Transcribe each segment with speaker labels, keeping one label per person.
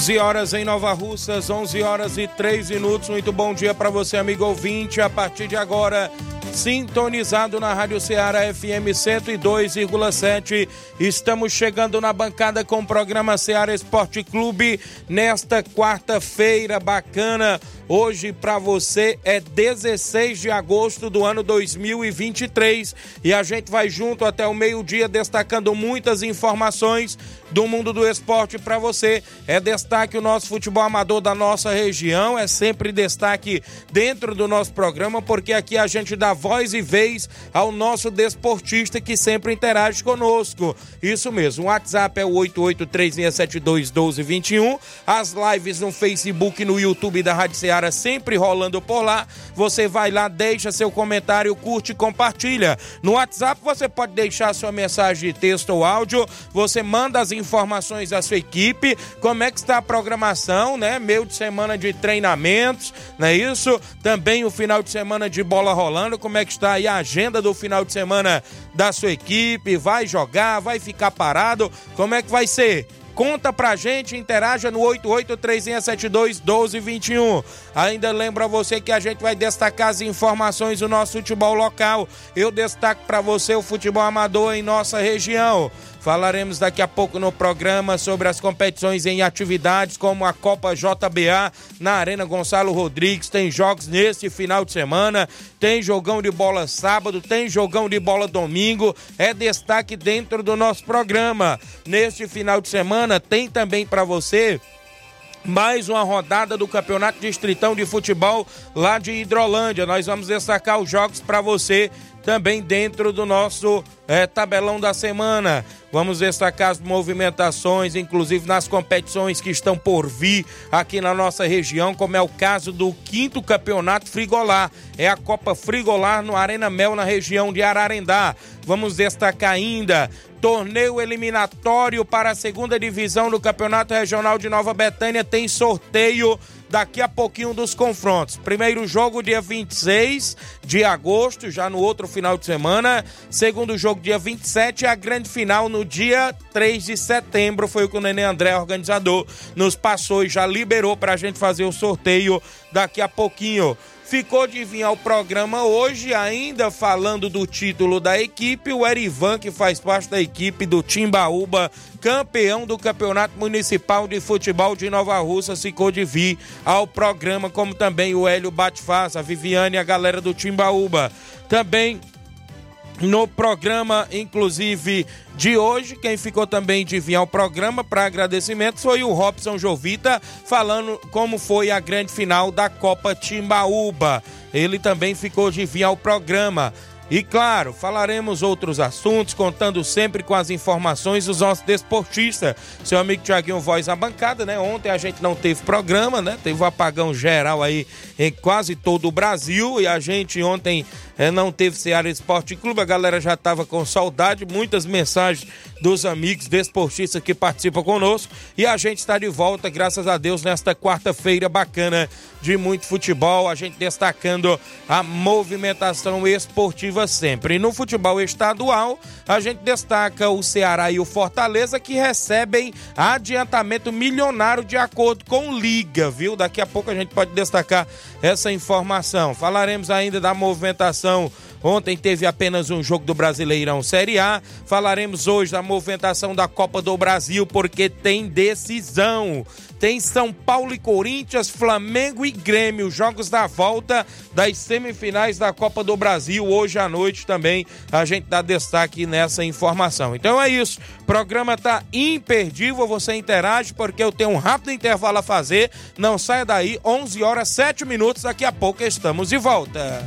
Speaker 1: 11 horas em Nova Russas, 11 horas e 3 minutos. Muito bom dia para você, amigo ouvinte. A partir de agora, sintonizado na Rádio Ceará FM 102,7. Estamos chegando na bancada com o programa Ceará Esporte Clube nesta quarta-feira bacana. Hoje para você é 16 de agosto do ano 2023 e a gente vai junto até o meio-dia destacando muitas informações do mundo do esporte para você. É destaque o nosso futebol amador da nossa região, é sempre destaque dentro do nosso programa, porque aqui a gente dá voz e vez ao nosso desportista que sempre interage conosco. Isso mesmo, o WhatsApp é o 8836721221, as lives no Facebook e no YouTube da Rádio Ceará sempre rolando por lá. Você vai lá, deixa seu comentário, curte e compartilha. No WhatsApp você pode deixar sua mensagem de texto ou áudio, você manda as informações da sua equipe, como é que está a programação, né? Meio de semana de treinamentos, não é isso? Também o final de semana de bola rolando, como é que está aí a agenda do final de semana da sua equipe? Vai jogar, vai ficar parado? Como é que vai ser? Conta pra gente, interaja no 8836721221. Ainda lembra você que a gente vai destacar as informações do nosso futebol local. Eu destaco para você o futebol amador em nossa região. Falaremos daqui a pouco no programa sobre as competições em atividades como a Copa JBA na Arena Gonçalo Rodrigues. Tem jogos neste final de semana, tem jogão de bola sábado, tem jogão de bola domingo. É destaque dentro do nosso programa. Neste final de semana tem também para você mais uma rodada do Campeonato Distritão de Futebol lá de Hidrolândia. Nós vamos destacar os jogos para você também dentro do nosso é, tabelão da semana. Vamos destacar as movimentações, inclusive nas competições que estão por vir aqui na nossa região, como é o caso do quinto campeonato Frigolar. É a Copa Frigolar no Arena Mel, na região de Ararendá. Vamos destacar ainda torneio eliminatório para a segunda divisão do Campeonato Regional de Nova Betânia. Tem sorteio daqui a pouquinho dos confrontos. Primeiro jogo, dia 26 de agosto, já no outro final de semana. Segundo jogo, dia 27, a grande final no dia 3 de setembro. Foi o que o Nenê André, organizador, nos passou e já liberou para a gente fazer o sorteio daqui a pouquinho. Ficou de vir ao programa hoje, ainda falando do título da equipe, o Erivan, que faz parte da equipe do Timbaúba, campeão do Campeonato Municipal de Futebol de Nova Russa, ficou de vir ao programa, como também o Hélio Batfaz, a Viviane e a galera do Timbaúba. Também no programa, inclusive de hoje, quem ficou também de vir ao programa para agradecimento foi o Robson Jovita, falando como foi a grande final da Copa Timbaúba. Ele também ficou de vir ao programa. E claro, falaremos outros assuntos, contando sempre com as informações dos nossos desportistas. Seu amigo Tiaguinho Voz na bancada, né? Ontem a gente não teve programa, né? Teve um apagão geral aí em quase todo o Brasil e a gente ontem é, não teve Ceará Esporte Clube. A galera já estava com saudade, muitas mensagens dos amigos desportistas que participam conosco. E a gente está de volta, graças a Deus, nesta quarta-feira bacana de muito futebol. A gente destacando a movimentação esportiva sempre. E no futebol estadual, a gente destaca o Ceará e o Fortaleza que recebem adiantamento milionário de acordo com Liga, viu? Daqui a pouco a gente pode destacar essa informação. Falaremos ainda da movimentação Ontem teve apenas um jogo do Brasileirão Série A. Falaremos hoje da movimentação da Copa do Brasil, porque tem decisão. Tem São Paulo e Corinthians, Flamengo e Grêmio, jogos da volta das semifinais da Copa do Brasil. Hoje à noite também a gente dá destaque nessa informação. Então é isso. O programa tá imperdível, você interage porque eu tenho um rápido intervalo a fazer. Não saia daí, 11 horas 7 minutos. Daqui a pouco estamos de volta.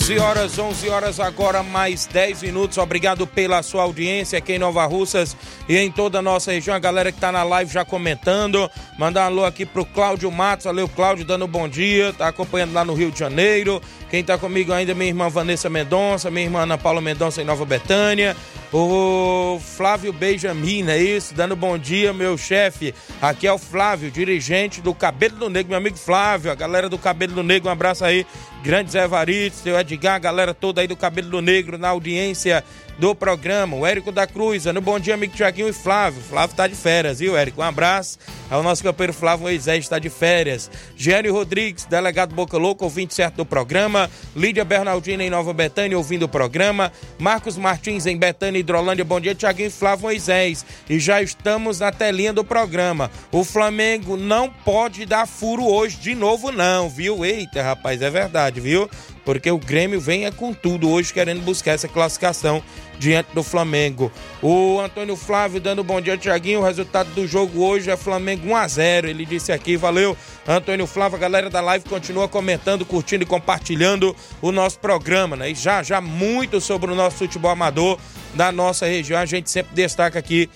Speaker 1: 11 horas, 11 horas agora, mais 10 minutos. Obrigado pela sua audiência aqui em Nova Russas e em toda a nossa região. A galera que tá na live já comentando. Mandar um alô aqui pro Cláudio Matos. Valeu, Cláudio, dando um bom dia. Tá acompanhando lá no Rio de Janeiro. Quem tá comigo ainda é minha irmã Vanessa Mendonça, minha irmã Ana Paula Mendonça em Nova Betânia. O Flávio Benjamin, é isso? Dando bom dia, meu chefe. Aqui é o Flávio, dirigente do Cabelo do Negro, meu amigo Flávio, a galera do Cabelo do Negro, um abraço aí. Grande Zé Varito, seu Edgar, a galera toda aí do Cabelo Negro na audiência do programa. O Érico da Cruz, no bom dia, amigo Tiaguinho e Flávio. Flávio tá de férias, viu, Érico? Um abraço ao nosso campeiro Flávio Moisés, está de férias. Gênio Rodrigues, delegado Boca Louca, ouvinte certo do programa. Lídia Bernardina em Nova Betânia, ouvindo o programa. Marcos Martins em Betânia, Hidrolândia, bom dia, Tiaguinho e Flávio Moisés. E já estamos na telinha do programa. O Flamengo não pode dar furo hoje de novo, não, viu? Eita, rapaz, é verdade, viu? Porque o Grêmio vem é com tudo hoje querendo buscar essa classificação diante do Flamengo. O Antônio Flávio dando bom dia, Tiaguinho. O resultado do jogo hoje é Flamengo 1 a 0 Ele disse aqui, valeu. Antônio Flávio, a galera da live continua comentando, curtindo e compartilhando o nosso programa, né? E já, já muito sobre o nosso futebol amador da nossa região. A gente sempre destaca aqui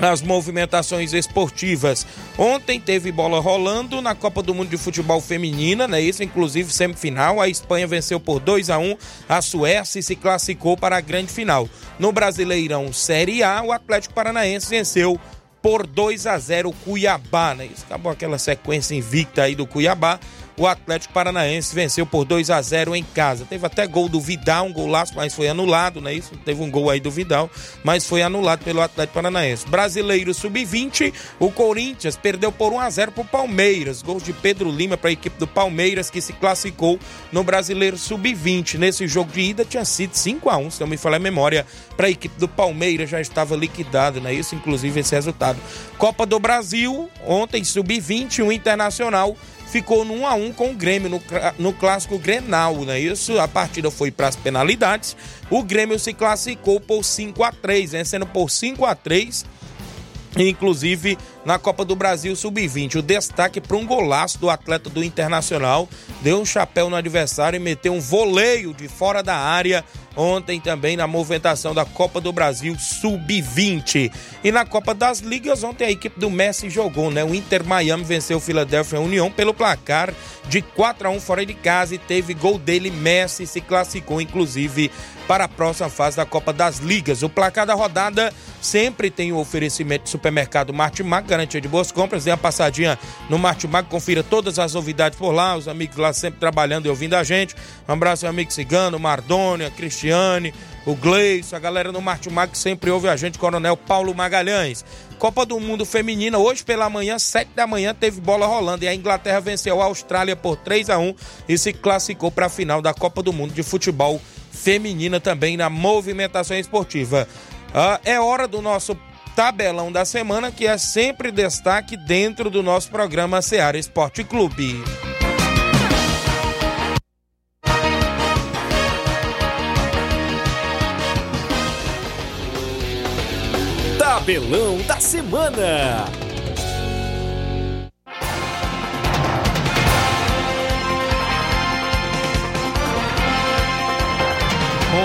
Speaker 1: as movimentações esportivas. Ontem teve bola rolando na Copa do Mundo de Futebol Feminina, né? Isso, inclusive, semifinal. A Espanha venceu por 2 a 1 a Suécia e se classificou para a grande final. No Brasileirão Série A, o Atlético Paranaense venceu por 2 a 0 o Cuiabá, né? Isso acabou aquela sequência invicta aí do Cuiabá. O Atlético Paranaense venceu por 2 a 0 em casa. Teve até gol do Vidal, um golaço, mas foi anulado, não é isso? Teve um gol aí do Vidal, mas foi anulado pelo Atlético Paranaense. Brasileiro Sub-20, o Corinthians perdeu por 1 a 0 pro Palmeiras. Gol de Pedro Lima para a equipe do Palmeiras que se classificou no Brasileiro Sub-20. Nesse jogo de ida tinha sido 5 a 1, se não me falar a memória, para a equipe do Palmeiras já estava liquidado, não é isso? Inclusive esse resultado. Copa do Brasil, ontem Sub-20, o Internacional ficou no 1 a 1 com o Grêmio no, no clássico Grenal, não é isso? A partida foi para as penalidades. O Grêmio se classificou por 5 a 3, vencendo por 5 a 3. Inclusive na Copa do Brasil Sub-20. O destaque para um golaço do atleta do Internacional. Deu um chapéu no adversário e meteu um voleio de fora da área ontem também na movimentação da Copa do Brasil Sub-20. E na Copa das Ligas, ontem a equipe do Messi jogou, né? O Inter Miami venceu o Philadelphia União pelo placar de 4 a 1 fora de casa e teve gol dele. Messi se classificou, inclusive, para a próxima fase da Copa das Ligas. O placar da rodada sempre tem o oferecimento de supermercado Martimag, garantia de boas compras. Dê uma passadinha no Martimag, confira todas as novidades por lá. Os amigos lá sempre trabalhando e ouvindo a gente. Um abraço ao amigo Cigano, Mardônia, Cristiane, o Gleison, a galera do Martimag que sempre ouve a gente, Coronel Paulo Magalhães. Copa do Mundo Feminina, hoje pela manhã, 7 da manhã, teve bola rolando e a Inglaterra venceu a Austrália por 3 a 1 e se classificou para a final da Copa do Mundo de Futebol Feminina também na movimentação esportiva. Ah, é hora do nosso tabelão da semana, que é sempre destaque dentro do nosso programa Seara Esporte Clube.
Speaker 2: Tabelão da Semana.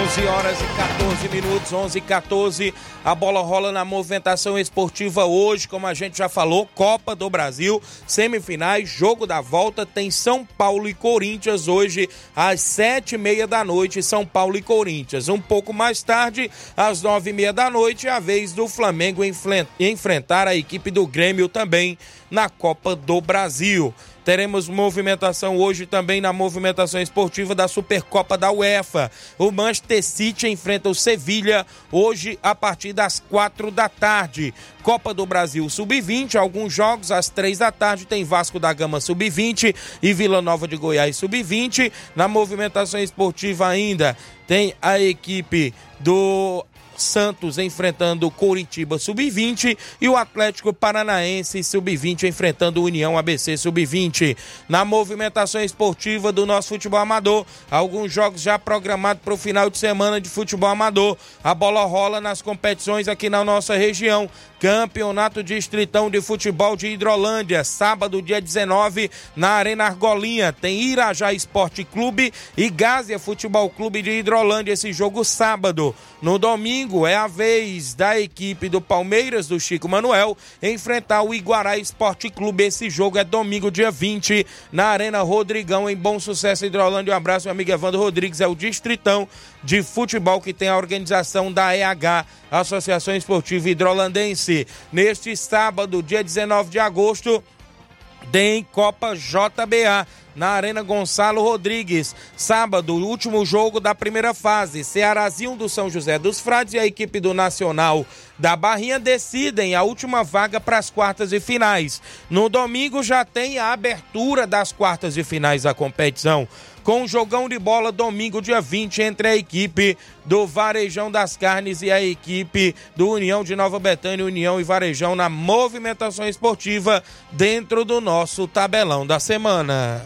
Speaker 1: 11 horas e 14 minutos, 11 e 14. A bola rola na movimentação esportiva hoje, como a gente já falou, Copa do Brasil, semifinais, jogo da volta. Tem São Paulo e Corinthians hoje às sete e meia da noite. São Paulo e Corinthians. Um pouco mais tarde, às nove e meia da noite, é a vez do Flamengo enfrentar a equipe do Grêmio também na Copa do Brasil. Teremos movimentação hoje também na movimentação esportiva da Supercopa da UEFA. O Manchester City enfrenta o Sevilha hoje a partir das quatro da tarde. Copa do Brasil Sub-20, alguns jogos às três da tarde tem Vasco da Gama Sub-20 e Vila Nova de Goiás Sub-20. Na movimentação esportiva ainda tem a equipe do Santos enfrentando o Coritiba Sub-20 e o Atlético Paranaense Sub-20 enfrentando União ABC Sub-20. Na movimentação esportiva do nosso futebol amador, alguns jogos já programados para o final de semana de futebol amador. A bola rola nas competições aqui na nossa região. Campeonato Distritão de Futebol de Hidrolândia, sábado, dia 19, na Arena Argolinha. Tem Irajá Esporte Clube e Gásia Futebol Clube de Hidrolândia. Esse jogo sábado. No domingo é a vez da equipe do Palmeiras, do Chico Manuel, enfrentar o Iguará Esporte Clube. Esse jogo é domingo, dia 20, na Arena Rodrigão, em Bom Sucesso Hidrolândia. Um abraço, meu amigo Evandro Rodrigues, é o Distritão de Futebol que tem a organização da EH, Associação Esportiva Hidrolandense. Neste sábado, dia 19 de agosto, tem Copa JBA na Arena Gonçalo Rodrigues. Sábado, último jogo da primeira fase. Cearazinho do São José dos Frades e a equipe do Nacional da Barrinha decidem a última vaga para as quartas e finais. No domingo já tem a abertura das quartas e finais da competição com jogão de bola domingo, dia 20, entre a equipe do Varejão das Carnes e a equipe do União de Nova Betânia, União e Varejão na movimentação esportiva dentro do nosso tabelão da semana.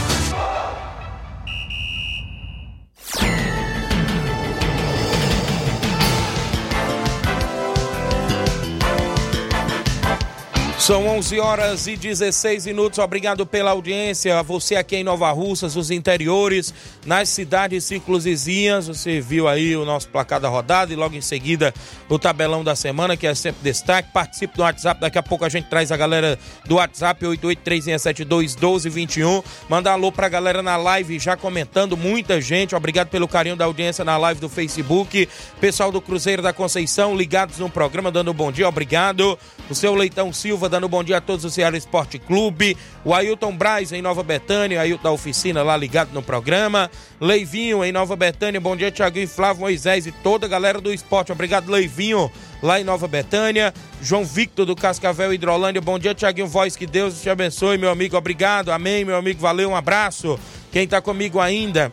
Speaker 1: São 11 horas e 16 minutos. Obrigado pela audiência. A você aqui em Nova Russas, os interiores, nas cidades círculos vizinhas. Você viu aí o nosso placar da rodada e logo em seguida o tabelão da semana, que é sempre destaque. Participe do WhatsApp. Daqui a pouco a gente traz a galera do WhatsApp 883721221. Mandar alô pra galera na live já comentando. Muita gente. Obrigado pelo carinho da audiência na live do Facebook. Pessoal do Cruzeiro da Conceição ligados no programa, dando um bom dia. Obrigado. O seu Leitão Silva dando bom dia a todos do Ceará Esporte Clube. O Ailton Braz em Nova Betânia, Ailton da oficina lá ligado no programa. Leivinho em Nova Betânia, bom dia Tiaguinho, Flávio Moisés e toda a galera do esporte. Obrigado, Leivinho, lá em Nova Betânia. João Victor do Cascavel Hidrolândia, bom dia Tiaguinho Voz, que Deus te abençoe, meu amigo. Obrigado, amém, meu amigo, valeu, um abraço. Quem tá comigo ainda?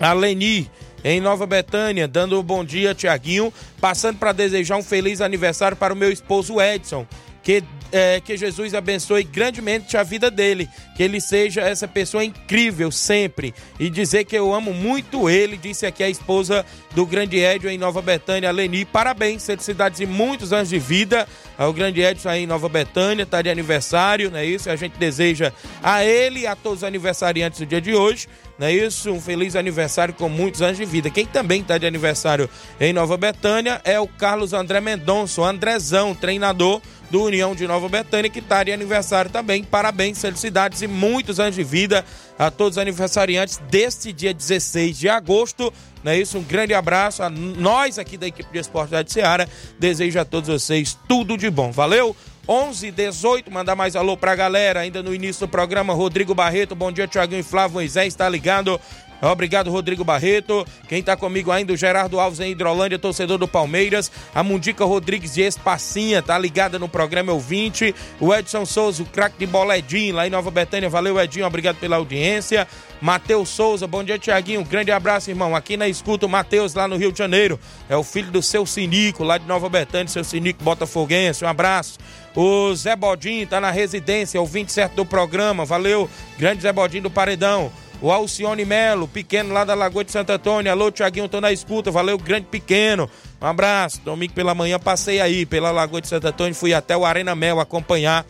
Speaker 1: A Leni em Nova Betânia, dando um bom dia, Tiaguinho, passando para desejar um feliz aniversário para o meu esposo Edson, que é, que Jesus abençoe grandemente a vida dele, que ele seja essa pessoa incrível sempre e dizer que eu amo muito ele, disse aqui a esposa do grande Edson em Nova Betânia, Leni, parabéns, felicidades e muitos anos de vida ao grande Edson aí em Nova Betânia, tá de aniversário, não é isso? A gente deseja a ele e a todos os aniversariantes do dia de hoje, não é isso? Um feliz aniversário com muitos anos de vida. Quem também está de aniversário em Nova Betânia é o Carlos André Mendonça, o Andrezão, treinador do União de Nova Betânia, que está de aniversário também. Parabéns, felicidades e muitos anos de vida a todos os aniversariantes deste dia 16 de agosto. Não é isso? Um grande abraço a nós aqui da equipe de esporte da Seara. Desejo a todos vocês tudo de bom. Valeu! 11 18, mandar mais alô pra galera, ainda no início do programa, Rodrigo Barreto, bom dia, Tiaguinho e Flávio Moisés, tá ligado Obrigado, Rodrigo Barreto. Quem tá comigo ainda, o Gerardo Alves em Hidrolândia, torcedor do Palmeiras. A Mundica Rodrigues de Espacinha, tá ligada no programa ouvinte. O Edson Souza, o craque de bola Edinho, lá em Nova Betânia. Valeu, Edinho, obrigado pela audiência. Matheus Souza, bom dia, Tiaguinho. Grande abraço, irmão. Aqui na escuta, o Matheus, lá no Rio de Janeiro. É o filho do seu Sinico, lá de Nova Betânia, seu Sinico Botafoguense. Um abraço. O Zé Bodinho tá na residência, ouvinte certo do programa. Valeu, grande Zé Bodinho do Paredão. O Alcione Melo, pequeno lá da Lagoa de Santo Antônio. Alô, Tiaguinho, tô na escuta. Valeu, grande pequeno. Um abraço. Domingo pela manhã passei aí pela Lagoa de Santo Antônio. Fui até o Arena Mel acompanhar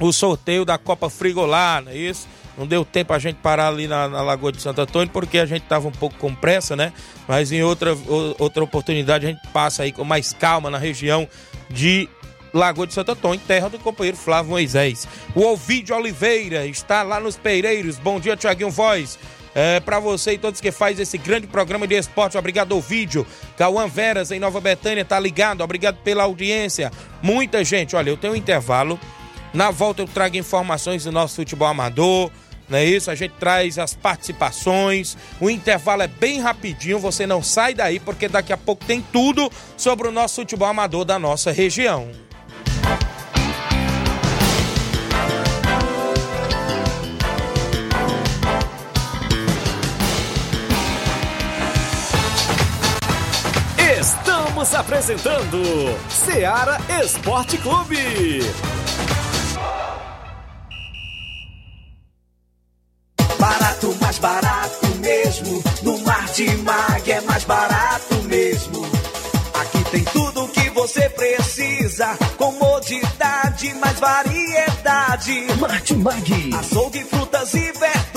Speaker 1: o sorteio da Copa Frigolá, não é isso? Não deu tempo a gente parar ali na, na, Lagoa de Santo Antônio porque a gente tava um pouco com pressa, né? Mas em outra, outra oportunidade a gente passa aí com mais calma na região de Lagoa de Santo Antônio, terra do companheiro Flávio Moisés. O Ovidio Oliveira está lá nos Peireiros. Bom dia, Tiaguinho Voz. É, para você e todos que faz esse grande programa de esporte. Obrigado, Ovidio. Cauã Veras, em Nova Betânia, tá ligado. Obrigado pela audiência. Muita gente. Olha, eu tenho um intervalo. Na volta eu trago informações do nosso futebol amador. Não é isso? A gente traz as participações. O intervalo é bem rapidinho. Você não sai daí, porque daqui a pouco tem tudo sobre o nosso futebol amador da nossa região.
Speaker 2: Estamos apresentando Seara Esporte Clube.
Speaker 3: Barato, mais barato mesmo. No Mar de Mag é mais barato mesmo. Aqui tem tudo que você precisa. Comodidade, mais variedade.
Speaker 2: Martimag.
Speaker 3: Açougue, frutas e verduras.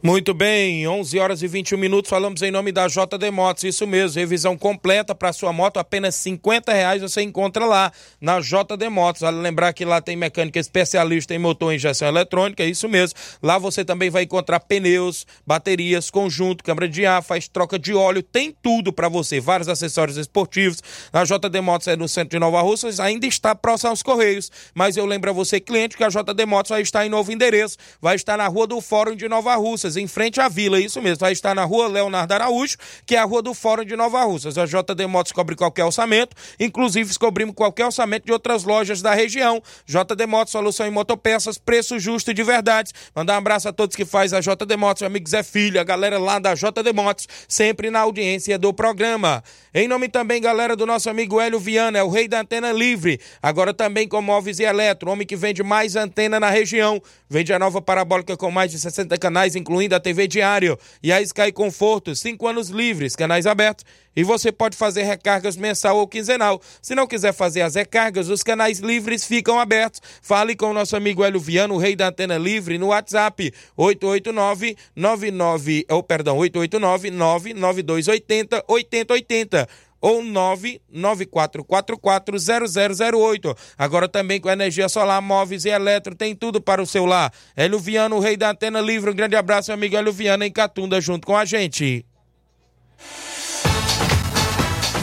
Speaker 1: Muito bem, 11 horas e 21 minutos, falamos em nome da JD Motos, isso mesmo, revisão completa para sua moto, apenas 50 reais você encontra lá na JD Motos, vale lembrar que lá tem mecânica especialista em motor e injeção eletrônica, é isso mesmo, lá você também vai encontrar pneus, baterias, conjunto, câmara de ar, faz troca de óleo, tem tudo para você, vários acessórios esportivos, na JD Motos é no centro de Nova Russas, ainda está próximo aos Correios, mas eu lembro a você cliente que a JD Motos vai estar em novo endereço, vai estar na rua do Fórum de Nova Russa Russas, em frente à vila, isso mesmo. Vai estar na rua Leonardo Araújo, que é a rua do Fórum de Nova Russas. A JD Motos cobre qualquer orçamento, inclusive cobrimos qualquer orçamento de outras lojas da região. JD Motos, solução em motopeças, preço justo e de verdade. Mandar um abraço a todos que faz a JD Motos, meu amigo Zé Filho, a galera lá da JD Motos, sempre na audiência do programa. Em nome também, galera, do nosso amigo Hélio Viana, é o rei da antena livre. Agora também com móveis e eletro, homem que vende mais antena na região. Vende a nova parabólica com mais de 60 canais, incluindo a TV Diário e a Sky Conforto, 5 anos livres, canais abertos. E você pode fazer recargas mensal ou quinzenal. Se não quiser fazer as recargas, os canais livres ficam abertos. Fale com o nosso amigo Hélio Viana, o rei da antena livre, no WhatsApp 889 99, oh, perdão, 889 99280 8080 ou 994440008. Agora também com energia solar, móveis e eletro, tem tudo para o seu lar. Hélio Viana, o rei da antena livre. Um grande abraço, meu amigo Hélio Viana, em Catunda, junto com a gente.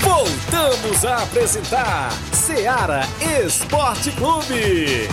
Speaker 4: Voltamos a apresentar Seara Esporte Clube.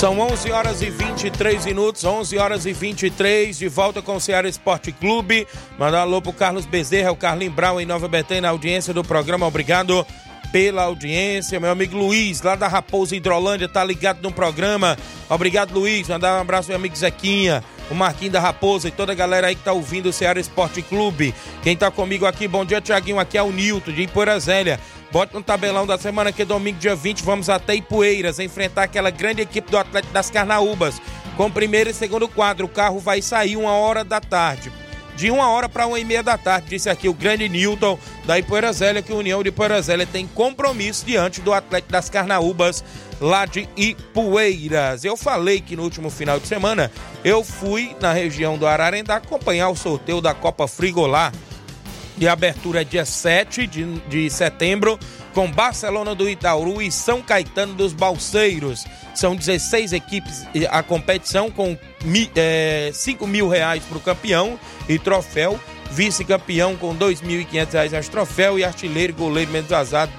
Speaker 1: São 11 horas e 23 minutos, 11 horas e 23, de volta com o Ceará Esporte Clube. Mandar um alô pro Carlos Bezerra, o Carlinho Brau em Nova Betânia, na audiência do programa. Obrigado pela audiência. Meu amigo Luiz, lá da Raposa Hidrolândia, tá ligado no programa. Obrigado, Luiz. Mandar um abraço meu amigo Zequinha, o Marquinho da Raposa e toda a galera aí que tá ouvindo o Ceará Esporte Clube. Quem tá comigo aqui, bom dia, Tiaguinho. Aqui é o Nilton, de Ipoeira Zélia. Bote no tabelão da semana que domingo, dia 20, vamos até Ipueiras enfrentar aquela grande equipe do Atlético das Carnaúbas. Com primeiro e segundo quadro, o carro vai sair uma hora da tarde. De uma hora para uma e meia da tarde, disse aqui o grande Newton da Ipoeira Zélia, que a União de Ipoeira Zélia tem compromisso diante do Atlético das Carnaúbas lá de Ipueiras. Eu falei que no último final de semana eu fui na região do Ararendá acompanhar o sorteio da Copa Frigolá de abertura dia 7 de, de setembro, com Barcelona do Itaúru e São Caetano dos Balseiros. São 16 equipes a competição com é, 5 mil reais para o campeão e troféu. Vice-campeão com 2.500 reais as troféu e artilheiro e goleiro menos vazado.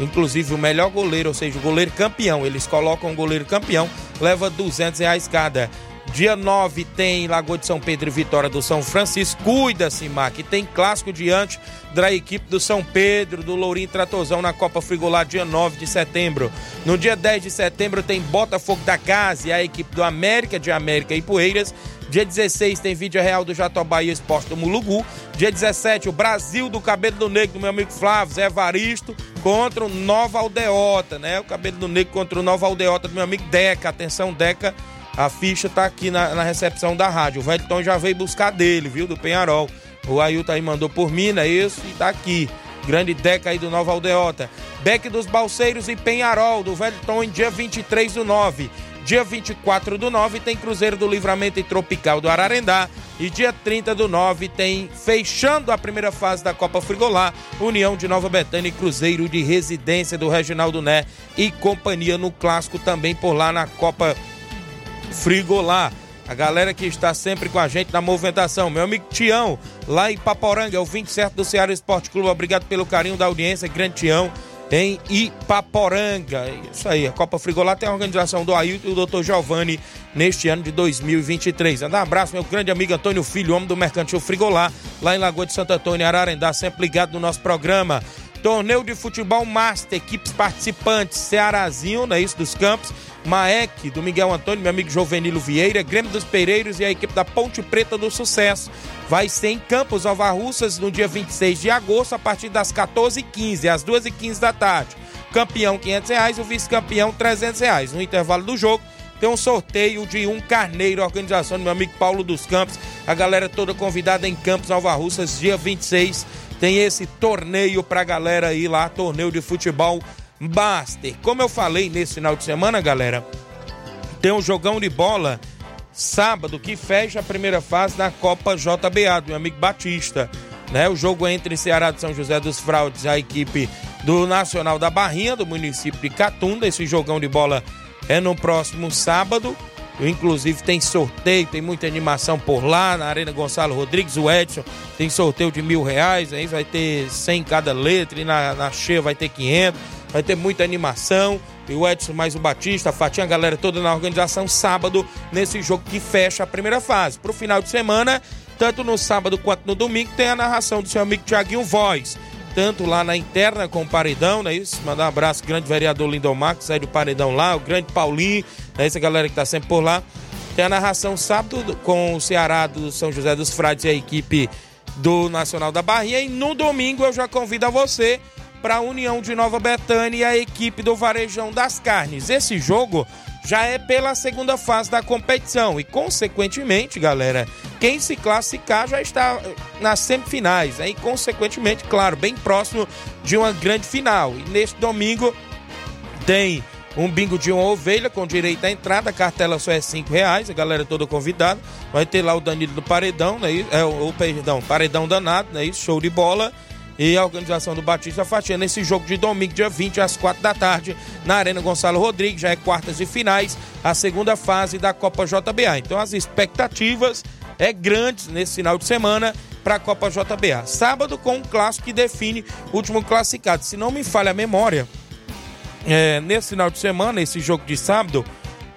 Speaker 1: Inclusive o melhor goleiro, ou seja, o goleiro campeão. Eles colocam o goleiro campeão, leva 200 reais cada. Dia 9 tem Lagoa de São Pedro e Vitória do São Francisco. Cuida-se, Mac. Tem clássico diante da equipe do São Pedro, do Lourinho Tratozão na Copa Frigolar, dia 9 de setembro. No dia 10 de setembro tem Botafogo da Casa e a equipe do América, de América e Poeiras. Dia 16 tem vídeo real do Jatobá e Esporte do Mulugu. Dia 17, o Brasil do Cabelo do Negro, do meu amigo Flávio Zé Varisto, contra o Nova Aldeota, né? O Cabelo do Negro contra o Nova Aldeota do meu amigo Deca. Atenção, Deca a ficha tá aqui na, na recepção da rádio. O Velton já veio buscar dele, viu? Do Penharol. O Ailton aí mandou por mim, não é isso? E tá aqui. Grande Deca aí do Nova Aldeota. Beck dos Balseiros e Penharol, do Velton, em dia 23 do 9. Dia 24 do 9 tem Cruzeiro do Livramento e Tropical do Ararendá. E dia 30 do 9 tem, fechando a primeira fase da Copa Frigolá, União de Nova Betânia e Cruzeiro de Residência do Reginaldo Né e companhia no clássico também por lá na Copa Frigolá. A galera que está sempre com a gente na movimentação. Meu amigo Tião, lá em Paporanga, é o 27 do Ceará Esporte Clube. Obrigado pelo carinho da audiência, grande Tião, em Ipaporanga. Isso aí, a Copa Frigolá tem a organização do Ailton e do Dr. Giovanni neste ano de 2023. Andar um abraço, meu grande amigo Antônio Filho, homem do Mercantil Frigolá, lá em Lagoa de Santo Antônio, Ararendá, sempre ligado no nosso programa. Torneio de Futebol Master, equipes participantes, Cearazinho, não é isso, dos campos Maek, do Miguel Antônio, meu amigo Jovenilo Vieira, Grêmio dos Pereiros e a equipe da Ponte Preta do Sucesso. Vai ser em Campos Nova Russas no dia 26 de agosto, a partir das 14h15, às 2h15 da tarde. Campeão 500 reais, o vice-campeão 300 reais. No intervalo do jogo, tem um sorteio de um carneiro, organização do meu amigo Paulo dos Campos. A galera toda convidada em Campos Nova Russas, dia 26. Tem esse torneio pra galera aí lá, torneio de futebol Baster. Como eu falei nesse final de semana, galera, tem um jogão de bola sábado que fecha a primeira fase na Copa JBA, do meu amigo Batista. Né? O jogo é entre Ceará de São José dos Fraudes e a equipe do Nacional da Barrinha, do município de Catunda. Esse jogão de bola é no próximo sábado. Inclusive tem sorteio, tem muita animação por lá na Arena Gonçalo Rodrigues, o Edson tem sorteio de mil reais, aí vai ter 100 cada letra e na, na cheia vai ter 500, vai ter muita animação. E o Edson mais o Batista, a Fatinha, a galera toda na organização sábado nesse jogo que fecha a primeira fase. Pro final de semana, tanto no sábado quanto no domingo, tem a narração do seu amigo Tiaguinho Voz tanto lá na interna com o Paredão, não é isso? Mandar um abraço, grande vereador Lindomar, que sai do Paredão lá, o grande Paulinho, né? essa galera que tá sempre por lá. Tem a narração sábado com o Ceará do São José dos Frades e a equipe do Nacional da Bahia. E no domingo eu já convido a você para a União de Nova Betânia e a equipe do Varejão das Carnes. Esse jogo já é pela segunda fase da competição e, consequentemente, galera, quem se classificar já está nas semifinais, né? e, consequentemente, claro, bem próximo de uma grande final. E neste domingo tem um bingo de uma ovelha com direito à entrada, a cartela só é cinco reais, a galera toda convidada. Vai ter lá o Danilo do Paredão, né? É, o, perdão, Paredão Danado, né? Show de bola e a organização do Batista Fatia nesse jogo de domingo, dia 20, às 4 da tarde, na Arena Gonçalo Rodrigues. Já é quartas e finais, a segunda fase da Copa JBA. Então as expectativas é grandes nesse final de semana para a Copa JBA. Sábado com um clássico que define o último classificado. Se não me falha a memória, é, nesse final de semana, esse jogo de sábado,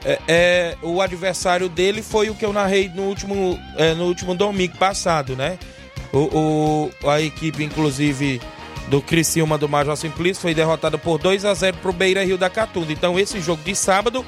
Speaker 1: é, é, o adversário dele foi o que eu narrei no último, é, no último domingo passado, né? O, o, a equipe, inclusive, do Criciúma do Major Simplício foi derrotada por 2 a 0 para o Beira Rio da Catunda. Então, esse jogo de sábado,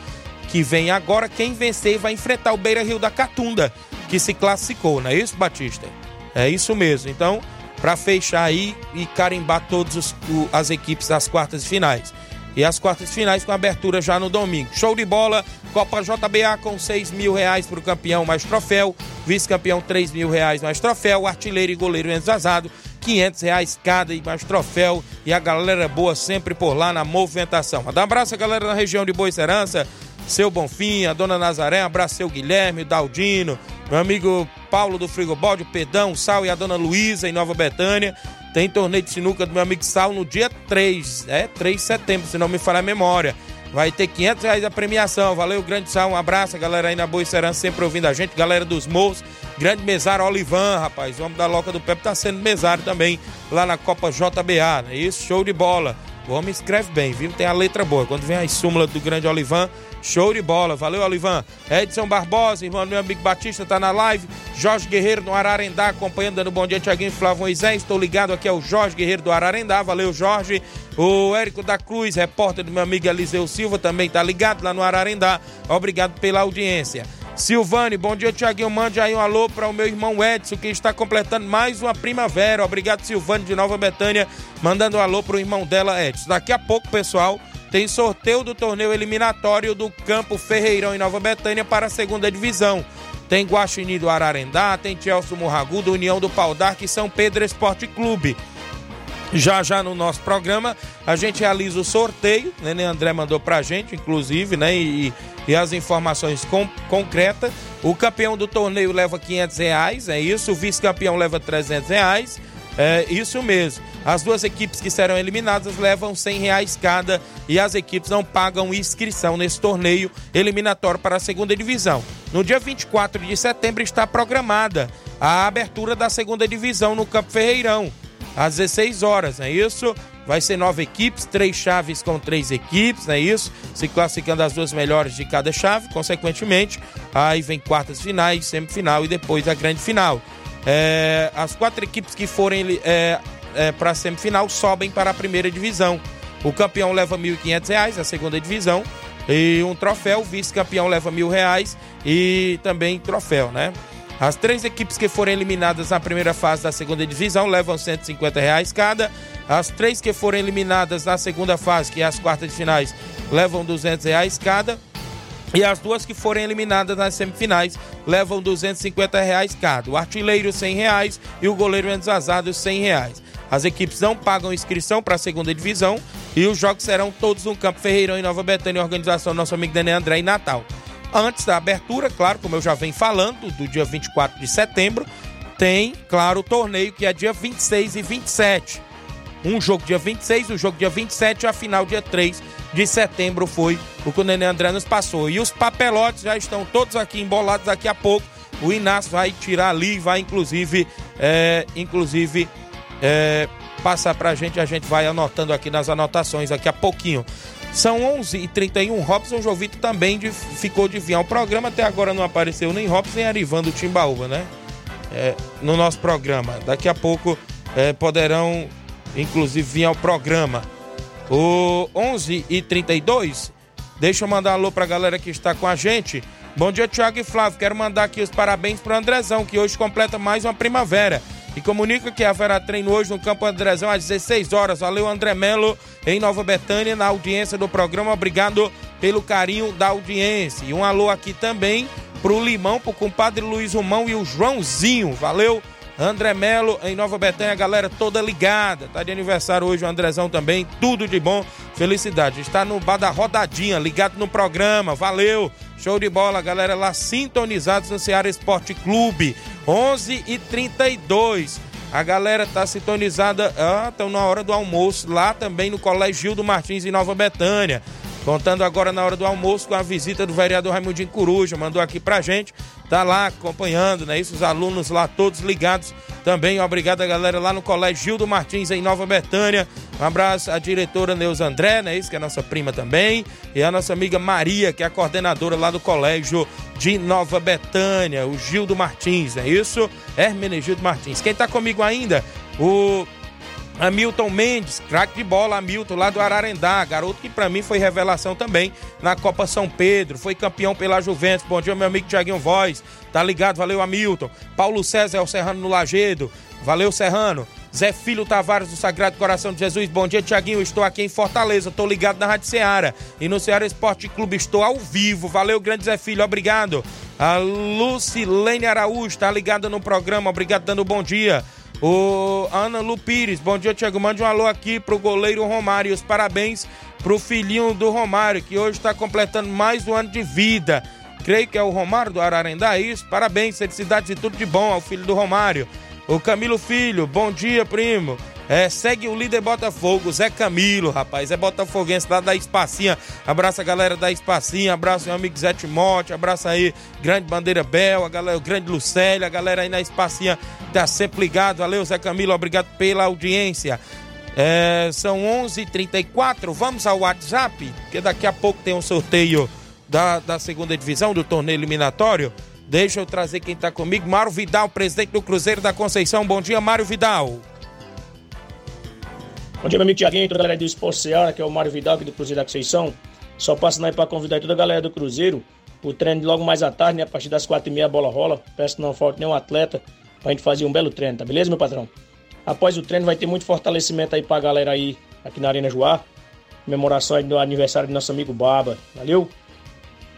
Speaker 1: que vem agora, quem vencer vai enfrentar o Beira Rio da Catunda, que se classificou, não é isso, Batista? É isso mesmo. Então, para fechar aí e carimbar todas as equipes das quartas e finais. E as quartas finais com abertura já no domingo. Show de bola, Copa JBA com 6 mil reais para o campeão mais troféu, vice-campeão 3 mil reais mais troféu, artilheiro e goleiro envasado, 500 reais cada e mais troféu. E a galera boa sempre por lá na movimentação. Dá um abraço a galera da região de Boa Serança, seu Bonfim, a dona Nazaré, um abraço seu Guilherme, Daldino, meu amigo Paulo do Frigobode, o Pedão, o Sal e a dona Luísa em Nova Betânia. Tem torneio de sinuca do meu amigo Sal no dia 3, é 3 de setembro, se não me falhar a memória. Vai ter 500 reais a premiação. Valeu, grande Sal. Um abraço, galera aí na Boa Serança, sempre ouvindo a gente. Galera dos Morros, grande mesário Olivan, rapaz. O homem da Loca do Pepe tá sendo mesário também lá na Copa JBA, né? Isso, show de bola. O homem escreve bem, viu? Tem a letra boa. Quando vem as súmulas do grande Olivan, show de bola. Valeu, Olivan. Edson Barbosa, irmão do meu amigo Batista, tá na live. Jorge Guerreiro no Ararendá, acompanhando, dando bom dia, Tiaguinho Flávio Moisés. Estou ligado aqui ao Jorge Guerreiro do Ararendá. Valeu, Jorge. O Érico da Cruz, repórter do meu amigo Eliseu Silva, também tá ligado lá no Ararendá. Obrigado pela audiência. Silvane, bom dia, Tiaguinho. Mande aí um alô para o meu irmão Edson, que está completando mais uma primavera. Obrigado, Silvane, de Nova Betânia, mandando um alô para o irmão dela, Edson. Daqui a pouco, pessoal, tem sorteio do torneio eliminatório do Campo Ferreirão em Nova Betânia para a segunda divisão. Tem Guaxinim do Ararendá, tem Chelsea Morragu, do União do Pau d'Arco e São Pedro Esporte Clube. Já já no nosso programa a gente realiza o sorteio, né? né André mandou pra gente, inclusive, né? E, e as informações com, concretas. O campeão do torneio leva 500 reais, é isso. O vice-campeão leva 300 reais. É isso mesmo. As duas equipes que serão eliminadas levam 100 reais cada e as equipes não pagam inscrição nesse torneio eliminatório para a segunda divisão. No dia 24 de setembro está programada a abertura da segunda divisão no Campo Ferreirão às 16 horas, não é isso? Vai ser nove equipes, três chaves com três equipes, não é isso? Se classificando as duas melhores de cada chave, consequentemente, aí vem quartas finais, semifinal e depois a grande final. É, as quatro equipes que forem é, é, para a semifinal sobem para a primeira divisão. O campeão leva R$ 1.500, a segunda divisão, e um troféu, o vice-campeão leva R$ reais e também troféu, né? As três equipes que forem eliminadas na primeira fase da segunda divisão levam 150 reais cada. As três que forem eliminadas na segunda fase, que é as quartas de finais, levam 200 reais cada. E as duas que forem eliminadas nas semifinais levam 250 reais cada. O artilheiro 100 reais e o goleiro endzazado 100 reais. As equipes não pagam inscrição para a segunda divisão e os jogos serão todos no Campo Ferreirão em Nova Betânia, organização do nosso amigo Daniel André em Natal. Antes da abertura, claro, como eu já venho falando, do dia 24 de setembro, tem, claro, o torneio que é dia 26 e 27. Um jogo dia 26, o jogo dia 27 e a final dia 3 de setembro foi o que o Nenê André nos passou. E os papelotes já estão todos aqui embolados daqui a pouco. O Inácio vai tirar ali, vai inclusive, é, inclusive é, passar pra gente, a gente vai anotando aqui nas anotações daqui a pouquinho. São 11h31. Robson Jovito também de, ficou de vir ao programa. Até agora não apareceu nem Robson nem Arivando Timbaúba, né? É, no nosso programa. Daqui a pouco é, poderão, inclusive, vir ao programa. O 11h32. Deixa eu mandar alô pra galera que está com a gente. Bom dia, Thiago e Flávio. Quero mandar aqui os parabéns pro Andrezão, que hoje completa mais uma primavera e comunica que haverá treino hoje no Campo Andrezão às 16 horas. Valeu, André Melo, em Nova Betânia, na audiência do programa. Obrigado pelo carinho da audiência. E um alô aqui também pro Limão, pro compadre Luiz Romão e o Joãozinho. Valeu, André Melo, em Nova Betânia, galera toda ligada. Tá de aniversário hoje o Andrezão também. Tudo de bom, felicidade. Está no bar da rodadinha, ligado no programa. Valeu! Show de bola, galera lá sintonizados no Ceará Esporte Clube. 11 e 32 A galera tá sintonizada, ah, estão na hora do almoço, lá também no Colégio Gildo Martins, em Nova Betânia. Contando agora na hora do almoço com a visita do vereador Raimundinho Coruja, mandou aqui pra gente, tá lá acompanhando, né? Isso, os alunos lá todos ligados também. Obrigado a galera lá no Colégio Gildo Martins, em Nova Betânia. Um abraço à diretora Neuza André, né? Isso que é nossa prima também. E a nossa amiga Maria, que é a coordenadora lá do Colégio de Nova Betânia, o Gildo Martins, é isso? Hermenegildo Martins. Quem tá comigo ainda? O Hamilton Mendes, craque de bola, Hamilton lá do Ararendá, garoto que para mim foi revelação também na Copa São Pedro, foi campeão pela Juventus. Bom dia, meu amigo Tiaguinho Voz, tá ligado? Valeu, Hamilton. Paulo César é o Serrano no Lagedo, valeu, Serrano. Zé Filho Tavares do Sagrado Coração de Jesus, bom dia, Tiaguinho. Estou aqui em Fortaleza, estou ligado na Rádio Ceará e no Ceará Esporte Clube, estou ao vivo. Valeu, grande Zé Filho, obrigado. A Lucilene Araújo tá ligada no programa, obrigado, dando bom dia. O Ana Lu Pires, bom dia, Tiago. Mande um alô aqui pro goleiro Romário. E os parabéns pro filhinho do Romário, que hoje está completando mais um ano de vida. Creio que é o Romário do Ararendá, é isso? Parabéns, felicidades e tudo de bom ao filho do Romário. O Camilo Filho, bom dia, primo. É, segue o líder Botafogo, Zé Camilo, rapaz. É botafoguense lá da Espacinha. Abraça a galera da Espacinha, abraça meu amigo Zé Timote, abraça aí Grande Bandeira Bel, a galera, o Grande Lucélia, a galera aí na Espacinha tá sempre ligado. Valeu, Zé Camilo, obrigado pela audiência. É, são 11:34 h 34 vamos ao WhatsApp, porque daqui a pouco tem um sorteio da, da segunda divisão, do torneio eliminatório. Deixa eu trazer quem tá comigo, Mário Vidal, presidente do Cruzeiro da Conceição. Bom dia, Mário Vidal.
Speaker 5: Bom dia, meu amigo Tiaguinho, toda a galera do Esporte Seara, que é o Mário Vidal aqui do Cruzeiro da Conceição. Só passando aí para convidar toda a galera do Cruzeiro o treino logo mais à tarde, né? A partir das quatro e meia a bola rola. Peço que não falte nenhum atleta pra gente fazer um belo treino, tá beleza, meu patrão? Após o treino vai ter muito fortalecimento aí pra galera aí aqui na Arena Joá. Comemoração aí do aniversário do nosso amigo Baba, valeu?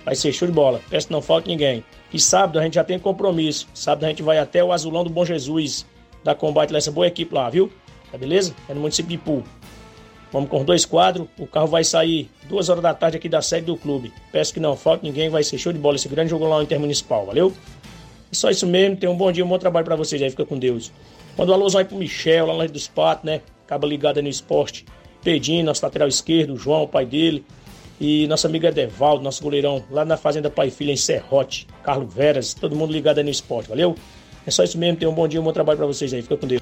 Speaker 5: Vai ser show de bola. Peço que não falte ninguém. E sábado a gente já tem compromisso. Sábado a gente vai até o Azulão do Bom Jesus, da Combate, essa boa equipe lá, viu? Tá beleza? É no município de Ipu. Vamos com dois quadros. O carro vai sair duas horas da tarde aqui da sede do clube. Peço que não falte ninguém, vai ser show de bola esse grande jogo lá no Intermunicipal, valeu? E só isso mesmo, tenham um bom dia, um bom trabalho para vocês aí, fica com Deus. Manda um alôzão aí pro Michel, lá na dos Patos, né? Acaba ligado aí no esporte. Pedinho, nosso lateral esquerdo, o João, o pai dele. E nosso amigo Edevaldo, nosso goleirão, lá na Fazenda Pai e Filha, em Serrote. Carlos Veras, todo mundo ligado aí no esporte, valeu? É só isso mesmo, tenham um bom dia, um bom trabalho para vocês aí, fica com Deus.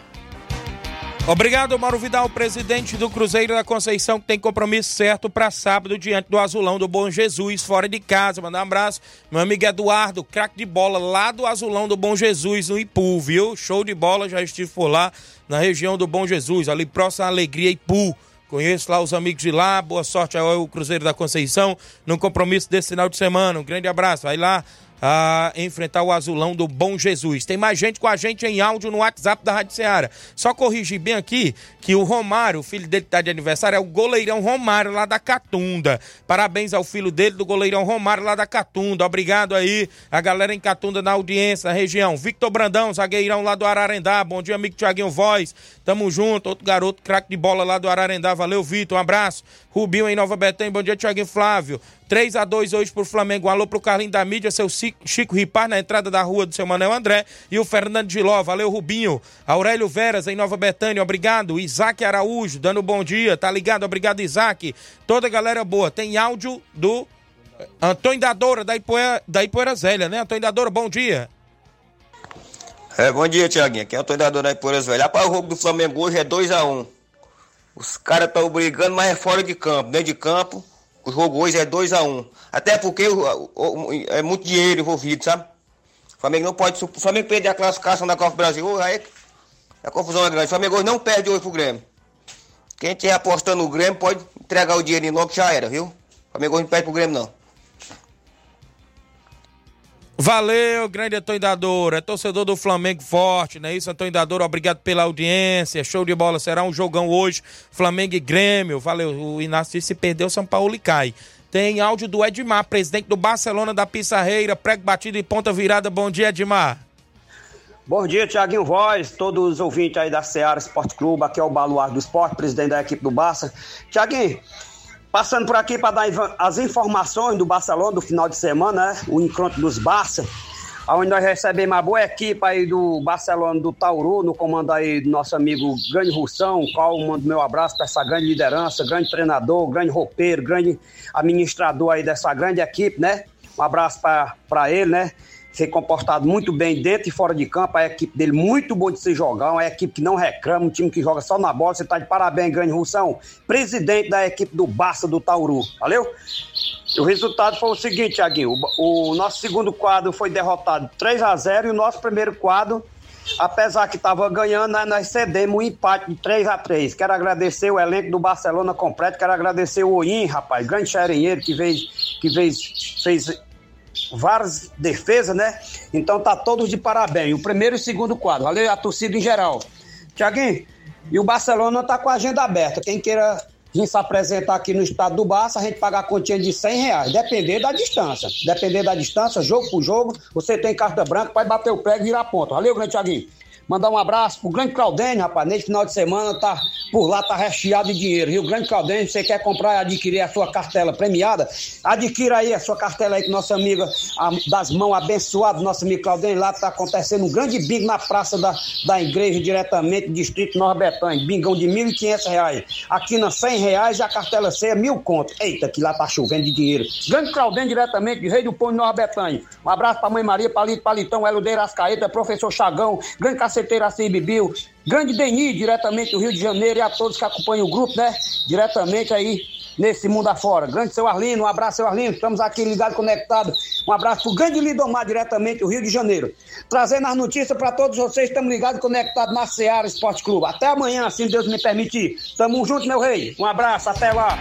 Speaker 1: Obrigado, Mauro Vidal, presidente do Cruzeiro da Conceição, que tem compromisso certo para sábado diante do Azulão do Bom Jesus, fora de casa. Mandar um abraço, meu amigo Eduardo, craque de bola lá do Azulão do Bom Jesus, no Ipu, viu? Show de bola, já estive por lá, na região do Bom Jesus, ali próximo à Alegria Ipu. Conheço lá os amigos de lá, boa sorte ao Cruzeiro da Conceição, no compromisso desse final de semana. Um grande abraço, vai lá a enfrentar o azulão do Bom Jesus. Tem mais gente com a gente em áudio no WhatsApp da Rádio Ceará. Só corrigir bem aqui que o Romário, o filho dele que tá de aniversário, é o goleirão Romário lá da Catunda. Parabéns ao filho dele do goleirão Romário lá da Catunda. Obrigado aí a galera em Catunda na audiência, na região. Victor Brandão, zagueirão lá do Ararendá. Bom dia, amigo Tiaguinho Voz. Tamo junto. Outro garoto, craque de bola lá do Ararendá. Valeu, Vitor. Um abraço. Rubinho em Nova Betânia. Bom dia, Tiaguinho Flávio. 3 a 2 hoje pro Flamengo. Um alô pro Carlinho da mídia, seu Chico Ripar na entrada da rua do seu Manuel André e o Fernando de Ló. Valeu, Rubinho. Aurélio Veras em Nova Betânia, obrigado. Isaac Araújo, dando bom dia, tá ligado? Obrigado, Isaac. Toda a galera boa. Tem áudio do Antônio Dadora, da Ipoeira, da Ipoeira Zélia, né? Antônio Dadora, bom dia.
Speaker 6: É, bom dia, Tiaguinho. Aqui é o Antônio Dadora da Ipoeira Zélia. Rapaz, o jogo do Flamengo hoje é 2x1. Um. Os caras estão brigando, mas é fora de campo. Dentro de campo, o jogo hoje é 2x1. Um. Até porque é muito dinheiro envolvido, sabe? O Flamengo não pode. O Flamengo perder a classificação da Copa do Brasil, aí a confusão é grande. O Flamengo hoje não perde hoje pro Grêmio. Quem estiver apostando no Grêmio pode entregar o dinheiro logo que já era, viu? O Flamengo hoje não perde pro Grêmio, não.
Speaker 1: Valeu, grande Antônio Dador, é torcedor do Flamengo forte, não é isso, Antônio Dador? Obrigado pela audiência, show de bola, será um jogão hoje, Flamengo e Grêmio, valeu, o Inácio se perdeu, São Paulo e cai. Tem áudio do Edmar, presidente do Barcelona da Pissarreira, prego batido e ponta virada, bom dia Edmar.
Speaker 7: Bom dia, Tiaguinho Voz, todos os ouvintes aí da Seara Esporte Clube, aqui é o Baluar do Esporte, presidente da equipe do Barça. Tiaguinho, Passando por aqui para dar as informações do Barcelona do final de semana, né? O encontro dos Barça, onde nós recebemos uma boa equipe aí do Barcelona do Tauru, no comando aí do nosso amigo Grande Russão, qual mando meu abraço para essa grande liderança, grande treinador, grande roupeiro, grande administrador aí dessa grande equipe, né? Um abraço para ele, né? Ser comportado muito bem dentro e fora de campo. A equipe dele muito boa de se jogar, uma equipe que não reclama, um time que joga só na bola. Você tá de parabéns, grande Russão, presidente da equipe do Barça do Tauru. Valeu? O resultado foi o seguinte, Thiaguinho: o, o nosso segundo quadro foi derrotado 3 a 0 e o nosso primeiro quadro apesar que estava ganhando, nós cedemos um empate de 3 a 3 Quero agradecer o elenco do Barcelona completo, quero agradecer o Oim, rapaz, grande xerinheiro que fez, que fez, fez várias defesas, né? Então tá todos de parabéns. O primeiro e o segundo quadro. Valeu a torcida em geral. Tiaguinho, e o Barcelona tá com a agenda aberta. Quem queira vir se apresentar aqui no estado do Barça, a gente paga a continha de 100 reais, depender da distância. Depender da distância, jogo por jogo, você tem carta branca, pode bater o prego e virar ponto. Valeu, grande Tiaguinho. Mandar um abraço pro grande Claudênio, rapaz. Nesse final de semana tá por lá, tá recheado de dinheiro. Rio Grande Claudênio, você quer comprar e adquirir a sua cartela premiada? Adquira aí a sua cartela aí com nossa amiga a, das mãos abençoadas, nosso amigo Claudênio. Lá tá acontecendo um grande bingo na praça da, da igreja, diretamente, distrito Nova Betânia. Bingão de R$ 1.500. Aqui na 100 reais a cartela ceia, mil contos. Eita, que lá tá chovendo de dinheiro. Grande Claudênio, diretamente de Rei do Pão de Nova Betânia. Um abraço pra mãe Maria, Palito Palitão, Eludeira Ascaeta, professor Chagão, grande caceteiro assim, Bibiu, grande Deni, diretamente do Rio de Janeiro, e a todos que acompanham o grupo, né? Diretamente aí nesse mundo afora. Grande seu Arlino, um abraço, seu Arlino. Estamos aqui ligados, conectados. Um abraço pro grande Lidomar, diretamente do Rio de Janeiro. Trazendo as notícias para todos vocês. Estamos ligados, conectados na Seara Esporte Clube. Até amanhã, se Deus me permitir. Tamo junto, meu rei. Um abraço, até lá.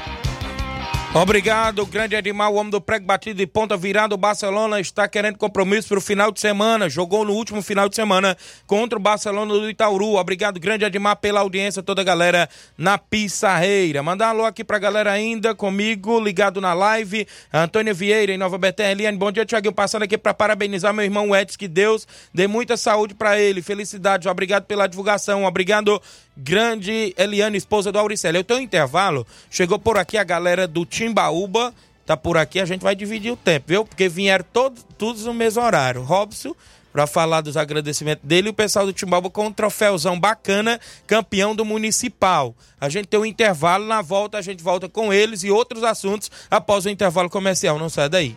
Speaker 1: Obrigado, grande Edmar, o homem do prego batido de ponta virada. O Barcelona está querendo compromisso para o final de semana. Jogou no último final de semana contra o Barcelona do Itaúru. Obrigado, grande Edmar, pela audiência, toda a galera na Pissarreira. Mandar um alô aqui para a galera ainda comigo, ligado na live. Antônio Vieira, em Nova Betânia. Eliane, bom dia, Tiaguinho. Passando aqui para parabenizar meu irmão Edson. Que Deus dê muita saúde para ele. Felicidades. Obrigado pela divulgação. Obrigado, grande Eliane, esposa do Auricélio. Eu tenho um intervalo. Chegou por aqui a galera do Timbaúba. Tá por aqui, a gente vai dividir o tempo, viu? Porque vieram todos, todos no mesmo horário. Robson, para falar dos agradecimentos dele, e o pessoal do Timbaúba com um troféuzão bacana, campeão do Municipal. A gente tem um intervalo, na volta a gente volta com eles e outros assuntos após o intervalo comercial. Não sai daí.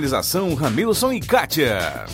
Speaker 8: Organização Ramilson e Kátia.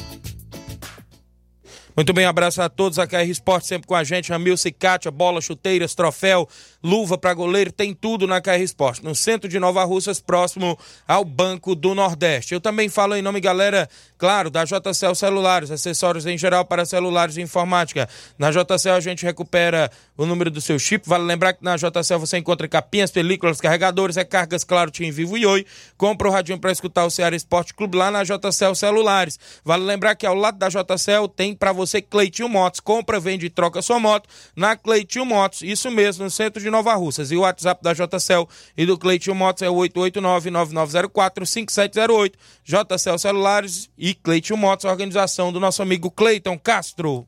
Speaker 1: Muito bem, abraço a todos. A KR Esporte sempre com a gente. Ramilson e Kátia, bola, chuteiras, troféu luva para goleiro, tem tudo na KR Esporte, no centro de Nova Russas, próximo ao Banco do Nordeste. Eu também falo em nome, galera, claro, da JCL Celulares, acessórios em geral para celulares e informática. Na JCL a gente recupera o número do seu chip. Vale lembrar que na JCL você encontra capinhas, películas, carregadores, recargas, claro, Tim Vivo e Oi. Compra o radinho para escutar o Ceará Esporte Clube lá na JCL Celulares. Vale lembrar que ao lado da JCL tem para você Cleitinho Motos. Compra, vende e troca sua moto na Cleitinho Motos. Isso mesmo, no centro de Nova Russas. E o WhatsApp da JCL e do Cleitinho Motos é o 889-9904-5708. JCL Celulares e Cleitinho Motos, organização do nosso amigo Cleiton Castro.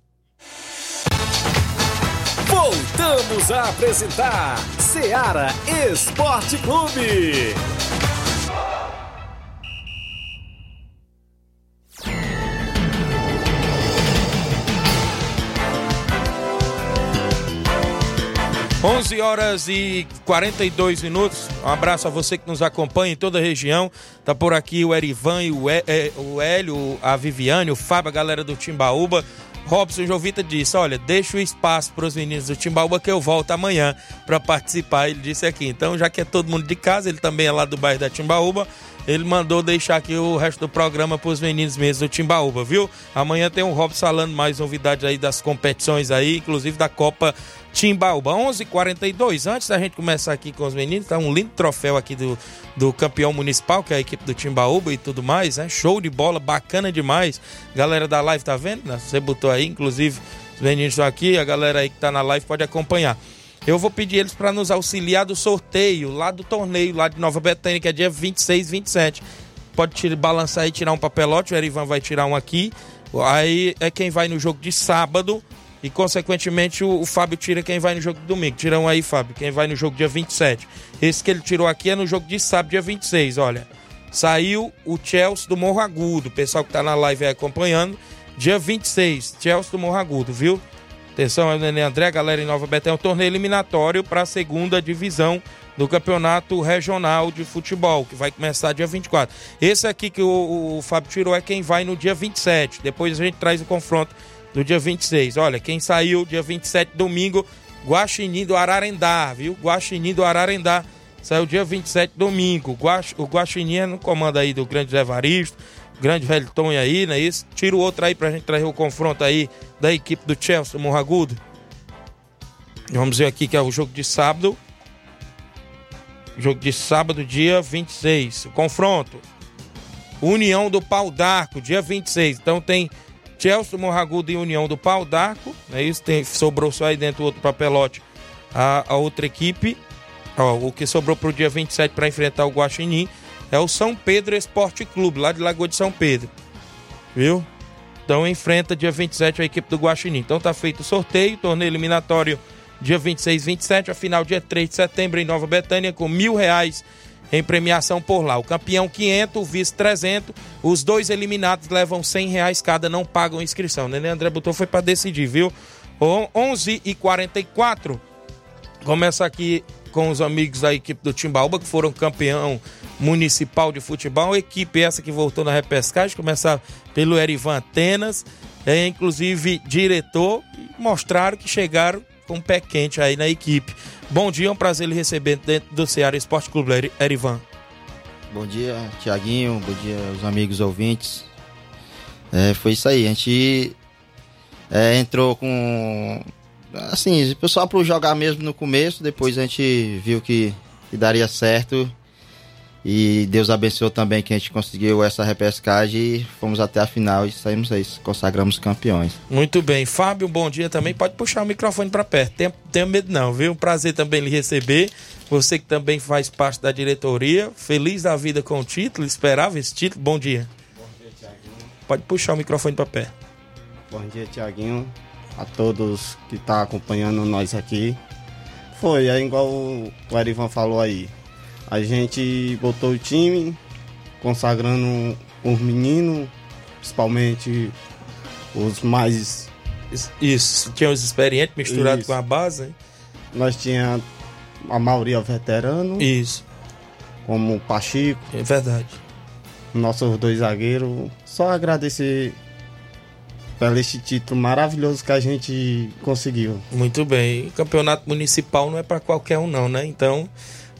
Speaker 2: Voltamos a apresentar Seara Esporte Clube.
Speaker 1: 11 horas e 42 minutos. Um abraço a você que nos acompanha em toda a região. Tá por aqui o Erivan e o, é, o Hélio, a Viviane, o Fábio, a galera do Timbaúba. Robson Jovita disse: Olha, deixa o espaço para os meninos do Timbaúba que eu volto amanhã para participar. Ele disse aqui. Então, já que é todo mundo de casa, ele também é lá do bairro da Timbaúba. Ele mandou deixar aqui o resto do programa para os meninos mesmo do Timbaúba, viu? Amanhã tem o Robson falando mais novidades aí das competições aí, inclusive da Copa Timbaúba. 11:42 Antes da gente começar aqui com os meninos, tá um lindo troféu aqui do, do campeão municipal, que é a equipe do Timbaúba e tudo mais, né? Show de bola, bacana demais. Galera da live tá vendo? Né? Você botou aí, inclusive, os meninos estão aqui, a galera aí que tá na live pode acompanhar. Eu vou pedir eles para nos auxiliar do sorteio lá do torneio, lá de Nova Betânia, que é dia 26, 27. Pode tirar, balançar e tirar um papelote, o Erivan vai tirar um aqui. Aí é quem vai no jogo de sábado e, consequentemente, o, o, Fábio tira quem vai no jogo de domingo. Tira um aí, Fábio, quem vai no jogo dia 27. Esse que ele tirou aqui é no jogo de sábado, dia 26, olha. Saiu o Chelsea do Morro Agudo. O pessoal que tá na live aí acompanhando. Dia 26, Chelsea do Morro Agudo, viu? Atenção, é o Nenê André, galera em Nova Betânia, é um torneio eliminatório para a segunda divisão do Campeonato Regional de Futebol, que vai começar dia 24. Esse aqui que o, o Fábio tirou é quem vai no dia 27. Depois a gente traz o confronto do dia 26. Olha, quem saiu dia 27, domingo, Guaxinim do Ararendá, viu? Guaxinim do Ararendá. Saiu dia 27, domingo. Guax, o Guaxinim é no comando aí do grande Evaristo, grande Tonho aí, não é isso? Tira o outro aí pra gente trazer o confronto aí da equipe do Chelsea, Morragudo. Vamos ver aqui que é o jogo de sábado. Jogo de sábado, dia 26. O confronto. União do Pau d'Arco, dia 26. Então tem Chelsea Morragudo e União do Pau d'Arco, é isso? Tem, sobrou só aí dentro outro papelote a, a outra equipe. Ó, o que sobrou para o dia 27 para enfrentar o Guaxinim é o São Pedro Esporte Clube, lá de Lagoa de São Pedro. Viu? Então enfrenta dia 27 a equipe do Guaxinim. Então tá feito o sorteio, torneio eliminatório dia 26 e 27, a final dia 3 de setembro em Nova Betânia com mil reais em premiação por lá. O campeão 500, o vice 300, os dois eliminados levam 100 reais cada, não pagam inscrição. O Nenê André botou foi para decidir, viu? 11 e 44 começa aqui com os amigos da equipe do Timbaúba, que foram campeão municipal de futebol. Equipe essa que voltou na repescagem, começa pelo Erivan Atenas, é inclusive diretor, mostraram que chegaram com pé quente aí na equipe. Bom dia, é um prazer lhe receber dentro do Ceará Esporte Clube, Erivan.
Speaker 9: Bom dia, Tiaguinho, bom dia aos amigos ouvintes. É, foi isso aí, a gente é, entrou com. Assim, só para jogar mesmo no começo, depois a gente viu que, que daria certo e Deus abençoou também que a gente conseguiu essa repescagem e fomos até a final e saímos aí, consagramos campeões.
Speaker 1: Muito bem. Fábio, bom dia também. Pode puxar o microfone para perto. Tenha, tenha medo não, viu? Um prazer também lhe receber. Você que também faz parte da diretoria. Feliz da vida com o título. Esperava esse título. Bom dia. Bom dia, Tiaguinho. Pode puxar o microfone para perto.
Speaker 10: Bom dia, Tiaguinho. A todos que estão tá acompanhando nós aqui. Foi, é igual o Erivan falou aí a gente botou o time, consagrando os meninos, principalmente os mais.
Speaker 1: Isso, tinha os experientes misturados com a base. Hein?
Speaker 10: Nós tinha a maioria veterano.
Speaker 1: Isso.
Speaker 10: Como o Pachico.
Speaker 1: É verdade.
Speaker 10: Nossos dois zagueiros. Só agradecer pelo este título maravilhoso que a gente conseguiu.
Speaker 1: Muito bem. Campeonato municipal não é para qualquer um, não, né? Então,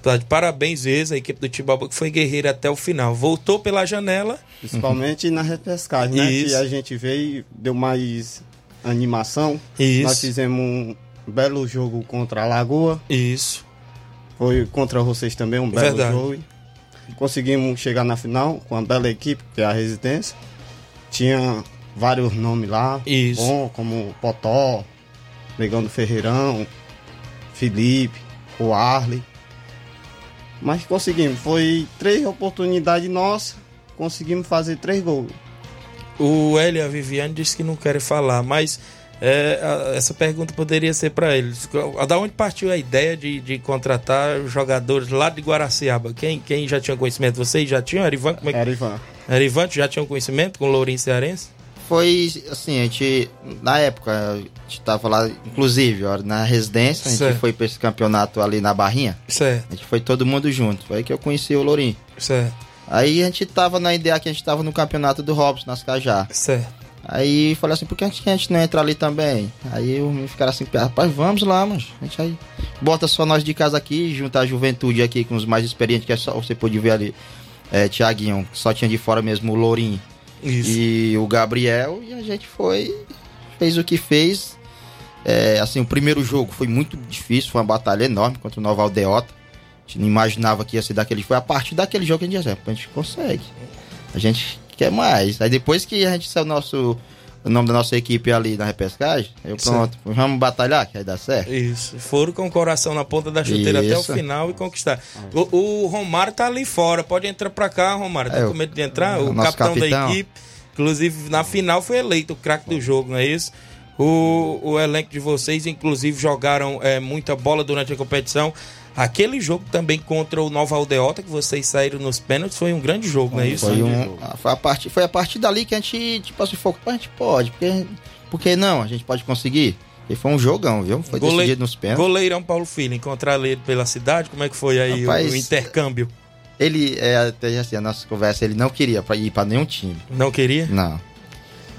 Speaker 1: tá de parabéns mesmo a equipe do Timbaúba que foi guerreira até o final. Voltou pela janela.
Speaker 10: Principalmente na repescagem, né?
Speaker 1: Isso.
Speaker 10: Que a gente veio, deu mais animação.
Speaker 1: Isso.
Speaker 10: Nós fizemos um belo jogo contra a Lagoa.
Speaker 1: Isso.
Speaker 10: Foi contra vocês também um belo
Speaker 1: Verdade.
Speaker 10: jogo. Conseguimos chegar na final com uma bela equipe, que é a Residência. Tinha vários nomes lá.
Speaker 1: Isso.
Speaker 10: Bom, como Potó, Negão do Ferreirão, Felipe, o Arley. Mas conseguimos. Foi três oportunidades nossas. Conseguimos fazer três gols.
Speaker 1: O Hélio e a Viviane disse que não querem falar, mas é, a- essa pergunta poderia ser para eles. Da onde partiu a ideia de, de contratar jogadores lá de Guaraciaba? Quem, quem já tinha conhecimento? Vocês já tinham? Erivan? Como é que...
Speaker 10: Erivan.
Speaker 1: Erivan, já tinham conhecimento com o Lourinho Cearense?
Speaker 9: Foi assim, a gente, na época, a gente tava lá, inclusive, ó, na residência, a gente
Speaker 1: Certo.
Speaker 9: foi pra esse campeonato ali na Barrinha.
Speaker 1: Certo.
Speaker 9: A gente foi todo mundo junto. Foi aí que eu conheci o Lourinho.
Speaker 1: Certo.
Speaker 9: Aí a gente tava na ideia que a gente tava no campeonato do Robson, nas Cajá.
Speaker 1: Certo.
Speaker 9: Aí falei assim, por que a gente, não entra ali também? Aí eu me ficaram assim, rapaz, vamos lá, mano. A gente aí bota só nós de casa aqui, junta a juventude aqui com os mais experientes, que é só, você pode ver ali, é, Tiaguinho, que só tinha de fora mesmo o Lourinho.
Speaker 1: Isso.
Speaker 9: E o Gabriel, e a gente foi, fez o que fez. É, assim, o primeiro jogo foi muito difícil, foi uma batalha enorme contra o Nova Aldeota. A gente não imaginava que ia ser daquele. Foi a partir daquele jogo que a gente "É, a gente consegue. A gente quer mais. Aí depois que a gente saiu nosso. O nome da nossa equipe ali na repescagem, eu pronto, vamos batalhar, que aí dá certo.
Speaker 1: Isso. Foram com o coração na ponta da chuteira até o
Speaker 9: Isso.
Speaker 1: final e conquistar. O, o Romário tá ali fora. Pode entrar pra cá, Romário. Tá
Speaker 9: É,
Speaker 1: com medo de entrar?
Speaker 9: o
Speaker 1: O,
Speaker 9: nosso
Speaker 1: capitão, da
Speaker 9: capitão.
Speaker 1: equipe. Inclusive, na final foi eleito o craque do jogo, não é isso? O, o elenco de vocês, inclusive, jogaram é, muita bola durante a competição. Aquele jogo também contra o Nova Aldeota, que vocês saíram nos pênaltis, foi um grande jogo, não é isso?
Speaker 9: Foi, um, foi, a partir, foi a partir dali que a gente, tipo assim, focou, a gente pode, porque, porque não, a gente pode conseguir. E foi um jogão, viu? Foi
Speaker 1: Gole-
Speaker 9: decidido nos pênaltis.
Speaker 1: Goleirão Paulo Filho, encontrar ele pela cidade, como é que foi aí o-
Speaker 9: Rapaz,
Speaker 1: o, intercâmbio?
Speaker 9: Ele, é, até assim, a nossa conversa, ele não queria ir pra nenhum time.
Speaker 1: Não queria?
Speaker 9: Não.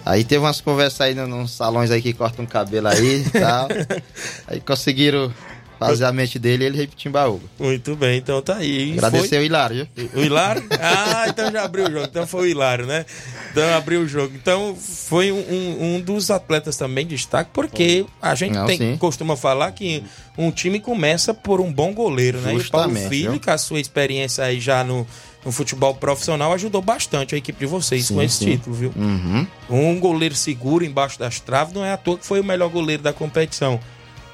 Speaker 9: Aí teve umas conversas aí no- nos salões aí que cortam cabelo aí e tal. aí conseguiram fazer a mente dele e ele veio Timbaúba.
Speaker 1: Muito bem, então tá aí.
Speaker 9: Agradecer
Speaker 1: foi-
Speaker 9: o Hilário?
Speaker 1: O Hilário? Ah, então já abriu o jogo. Então foi o Hilário, né? Então abriu o jogo. Então foi um, um- dos atletas também de destaque, porque a gente
Speaker 9: Não,
Speaker 1: tem,
Speaker 9: sim.
Speaker 1: costuma falar que um time começa por um bom goleiro, né? E o Paulo
Speaker 9: Justamente,
Speaker 1: Filho,
Speaker 9: viu?
Speaker 1: com a sua experiência aí já no, no futebol profissional, ajudou bastante a equipe de vocês
Speaker 9: Sim,
Speaker 1: com esse
Speaker 9: sim.
Speaker 1: título, viu?
Speaker 9: Uhum.
Speaker 1: Um goleiro seguro embaixo das traves, não é à toa que foi o melhor goleiro da competição,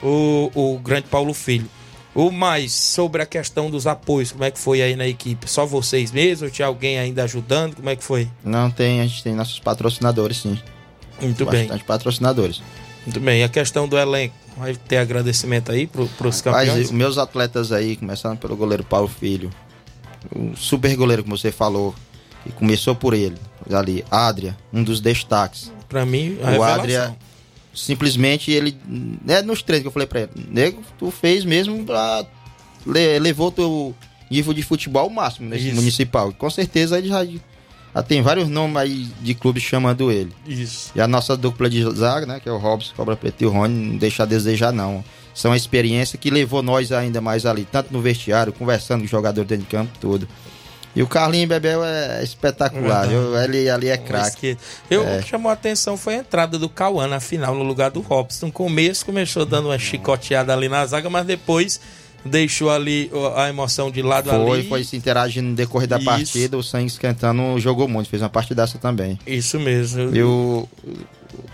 Speaker 1: o, o grande Paulo Filho. O mais sobre a questão dos apoios, como é que foi aí na equipe? Só vocês mesmos ou tinha alguém ainda ajudando? Como é que foi?
Speaker 9: Não tem, a gente tem nossos patrocinadores, sim.
Speaker 1: Muito bem.
Speaker 9: Bastante patrocinadores.
Speaker 1: Muito bem. E a questão do elenco? Vai ter agradecimento aí pros
Speaker 9: Mas
Speaker 1: campeões?
Speaker 9: os meus atletas aí, começando pelo goleiro Paulo Filho, o super goleiro que você falou, que começou por ele, ali, Adria, um dos destaques.
Speaker 1: Pra mim, a
Speaker 9: o
Speaker 1: revelação.
Speaker 9: Adria, simplesmente ele, é nos treinos que eu falei pra ele, nego, tu fez mesmo pra, le- levou teu nível de futebol ao máximo nesse
Speaker 1: Isso.
Speaker 9: municipal. Com certeza ele já, já tem vários nomes aí de clubes chamando ele.
Speaker 1: Isso.
Speaker 9: E a nossa dupla de zaga, né, que é o Robson, Cobra Preto e o Rony, não deixa a desejar não. São a experiência que levou nós ainda mais ali, tanto no vestiário, conversando com o jogador dentro de campo, tudo. E o Carlinho Bebel é espetacular, viu? Ele ali é craque.
Speaker 1: Eu
Speaker 9: É.
Speaker 1: o que chamou a atenção foi a entrada do Cauã na final, no lugar do Robson. No começo começou dando uma chicoteada ali na zaga, mas depois deixou ali a emoção de lado
Speaker 9: Foi,
Speaker 1: ali.
Speaker 9: foi se interagindo no decorrer da
Speaker 1: Isso.
Speaker 9: partida, o sangue esquentando, jogou muito, fez uma partidaça também.
Speaker 1: Isso mesmo.
Speaker 9: E o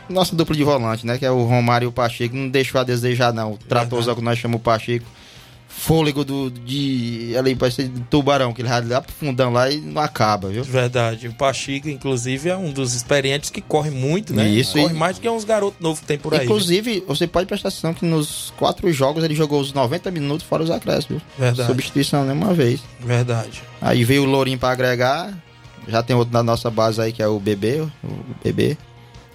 Speaker 9: o nosso duplo de volante, né, que é o Romário e o Pacheco, não deixou a desejar não. O tratorzão que nós chamamos o Pacheco, fôlego do, de, ali, parece de tubarão, que ele lá pro fundão lá e não acaba, viu?
Speaker 1: Verdade. O Pachico, inclusive, é um dos experientes que corre muito, né?
Speaker 9: Isso,
Speaker 1: Corre
Speaker 9: e-
Speaker 1: mais do que uns garotos novos que tem por aí.
Speaker 9: Inclusive, você pode prestar atenção que nos quatro jogos ele jogou os 90 minutos fora os acréscimos. viu?
Speaker 1: Verdade.
Speaker 9: Substituição nenhuma vez.
Speaker 1: viu? Verdade.
Speaker 9: Aí veio o Lourinho pra agregar. Já tem outro da nossa base aí que é o Bebê, o Bebê.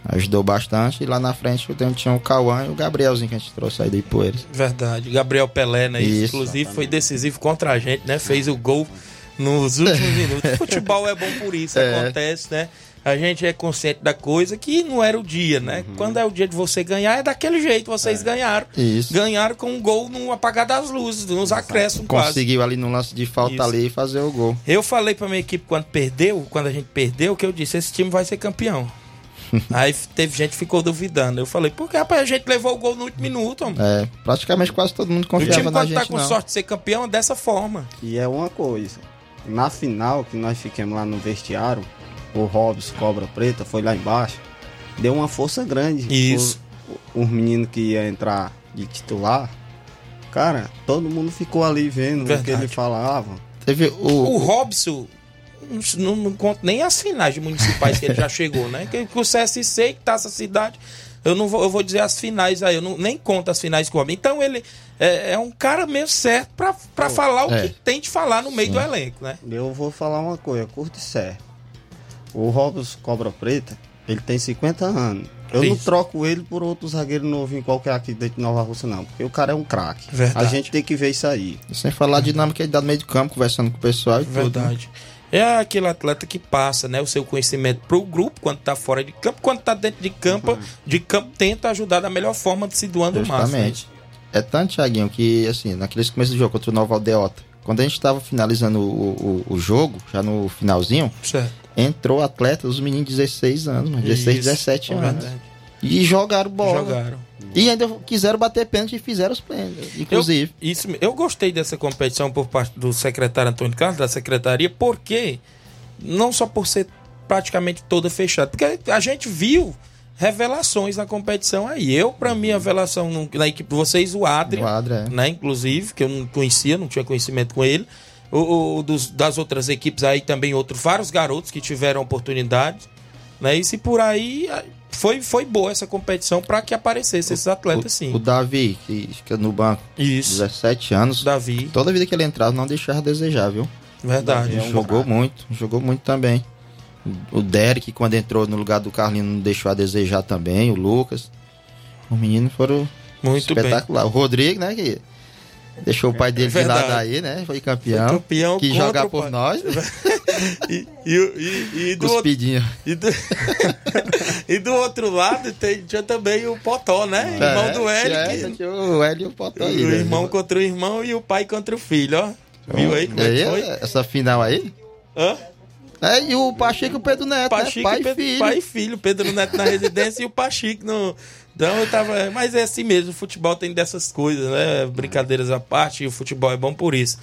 Speaker 9: Ajudou bastante. E lá na frente eu tinha o Cauã e o Gabrielzinho que a gente trouxe aí do Ipueiras.
Speaker 1: Verdade. Gabriel Pelé, né?
Speaker 9: Isso,
Speaker 1: inclusive, foi decisivo contra a gente, né? Fez o gol nos últimos minutos. Futebol é bom por isso,
Speaker 9: É.
Speaker 1: acontece, né? a gente é consciente da coisa que não era o dia, né?
Speaker 9: Uhum.
Speaker 1: Quando é o dia de você ganhar, é daquele jeito. Vocês ganharam.
Speaker 9: Isso.
Speaker 1: Ganharam com um gol no apagar das luzes, nos acréscimos quase.
Speaker 9: Conseguiu ali no lance de falta
Speaker 1: Isso.
Speaker 9: ali fazer o gol.
Speaker 1: Eu falei pra minha equipe quando perdeu, quando a gente perdeu, que eu disse, esse time vai ser campeão. Aí teve gente que ficou duvidando. Eu falei, porque rapaz, a gente levou o gol no último minuto. homem.
Speaker 9: É, praticamente quase todo mundo
Speaker 1: o time
Speaker 9: confiava na
Speaker 1: quando
Speaker 9: gente
Speaker 1: tá com
Speaker 9: não.
Speaker 1: sorte de ser campeão é dessa forma.
Speaker 10: E é uma coisa. Na final, que nós ficamos lá no vestiário, o Robson Cobra Preta foi lá embaixo. Deu uma força grande.
Speaker 1: Isso.
Speaker 10: Os, os meninos que ia entrar de titular. Cara, todo mundo ficou ali vendo o que
Speaker 1: Verdade.
Speaker 10: ele falava.
Speaker 9: Teve
Speaker 1: O
Speaker 9: o,
Speaker 1: Robson, não, não conta nem as finais de municipais que ele já chegou, né? Que, que o CSC, que tá essa cidade, eu não vou, eu vou dizer as finais aí, eu não, nem conto as finais com o homem. Então ele é, é um cara mesmo certo pra, pra falar o
Speaker 10: É.
Speaker 1: que tem de falar no meio do elenco, né?
Speaker 10: Eu vou falar uma coisa, curto e sério. O Robson Cobra Preta, ele tem 50 anos. Eu não
Speaker 1: Isso.
Speaker 10: troco ele por outro zagueiro novinho qualquer aqui dentro de Nova Rússia, não. Porque o cara é um craque.
Speaker 1: Verdade.
Speaker 10: A gente tem que ver isso aí.
Speaker 9: sem falar a dinâmica ele dá no meio do campo, conversando com o pessoal e tudo. né?
Speaker 1: É aquele atleta que passa, né, o seu conhecimento pro grupo quando tá fora de campo, quando tá dentro de campo, de campo tenta ajudar da melhor forma de se doando o máximo. né?
Speaker 9: Justamente. É tanto, Thiaguinho, que assim, naqueles começos do jogo contra o Nova Aldeota, quando a gente tava finalizando o, o, o jogo, já no finalzinho,
Speaker 1: Certo.
Speaker 9: entrou atleta, os meninos de 16 anos, mano, 16,
Speaker 1: Isso,
Speaker 9: 17
Speaker 1: é
Speaker 9: anos.
Speaker 1: verdade.
Speaker 9: E jogaram bola.
Speaker 1: Jogaram.
Speaker 9: E ainda quiseram bater pênalti e fizeram os pênaltis, inclusive.
Speaker 1: Eu, isso, eu gostei dessa competição por parte do secretário Antônio Carlos, da secretaria, porque não só por ser praticamente toda fechada, porque a gente viu revelações na competição aí. Eu, pra mim, a revelação no- na equipe de vocês, o Adrian,
Speaker 9: O Adrian, é.
Speaker 1: né, inclusive, que eu não conhecia, não tinha conhecimento com ele. O, o- dos- das outras equipes aí também, outros, vários garotos que tiveram oportunidade. Né, e se por aí foi, foi boa essa competição para que aparecessem esses atletas, sim.
Speaker 9: O Davi, que fica no banco,
Speaker 1: Isso.
Speaker 9: 17 anos.
Speaker 1: Davi.
Speaker 9: Toda vida que ele entrava, não deixava a desejar, viu?
Speaker 1: Verdade. É um
Speaker 9: jogou
Speaker 1: craque.
Speaker 9: muito, jogou muito também. O Derek, quando entrou no lugar do Carlinhos, não deixou a desejar também. O Lucas. Os meninos foram
Speaker 1: Muito bem.
Speaker 9: espetacular. O Rodrigo, né? Que deixou o pai dele de
Speaker 1: verdade.
Speaker 9: lado aí, né? Foi campeão.
Speaker 1: Foi campeão
Speaker 9: que
Speaker 1: o
Speaker 9: por nós.
Speaker 1: E, e, e, e do outro,
Speaker 9: Cuspidinho.
Speaker 1: e, do, e do outro lado tem, tinha também o Potó, né? Irmão
Speaker 9: É,
Speaker 1: do Hélio.
Speaker 9: tinha o Hélio e o Potó aí,
Speaker 1: o
Speaker 9: né?
Speaker 1: irmão contra o irmão e o pai contra o filho, ó. Viu aí como é
Speaker 9: aí,
Speaker 1: foi?
Speaker 9: Essa final aí?
Speaker 1: Hã?
Speaker 9: É, e o Pacheco e o Pedro Neto,
Speaker 1: Pachique,
Speaker 9: né? Pai e
Speaker 1: Pedro-
Speaker 9: filho.
Speaker 1: pai e filho. Pedro Neto na residência e o Pachique no. Então eu tava. Mas é assim mesmo, o futebol tem dessas coisas, né? Brincadeiras à parte, e o futebol é bom por isso.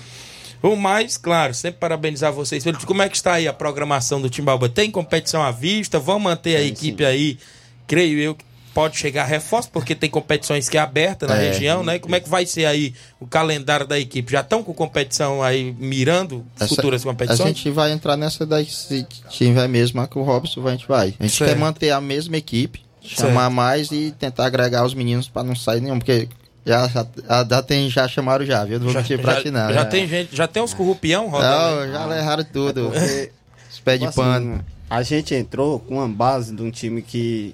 Speaker 1: O mais, claro, sempre parabenizar vocês. Como é que está aí a programação do Timbalba? Tem competição à vista? Vão manter a equipe aí? Creio eu que pode chegar reforço, porque tem competições que é aberta na
Speaker 9: É.
Speaker 1: região, né? Como é que vai ser aí o calendário da equipe? Já estão com competição aí mirando
Speaker 9: Essa-
Speaker 1: futuras competições?
Speaker 9: A gente vai entrar nessa daí, se tiver mesmo a que o Robson a gente vai. A gente
Speaker 1: Certo.
Speaker 9: quer manter a mesma equipe, chamar mais e tentar agregar os meninos pra não sair nenhum, porque já, já, já tem, já chamaram já, viu? Não vou mentir pra
Speaker 1: já,
Speaker 9: ti não.
Speaker 1: já
Speaker 9: né?
Speaker 1: tem gente, já tem uns corrupião rodando.
Speaker 9: Não, já erraram tudo. Os pés de
Speaker 10: Tipo
Speaker 9: pano.
Speaker 10: assim, a gente entrou com uma base de um time que,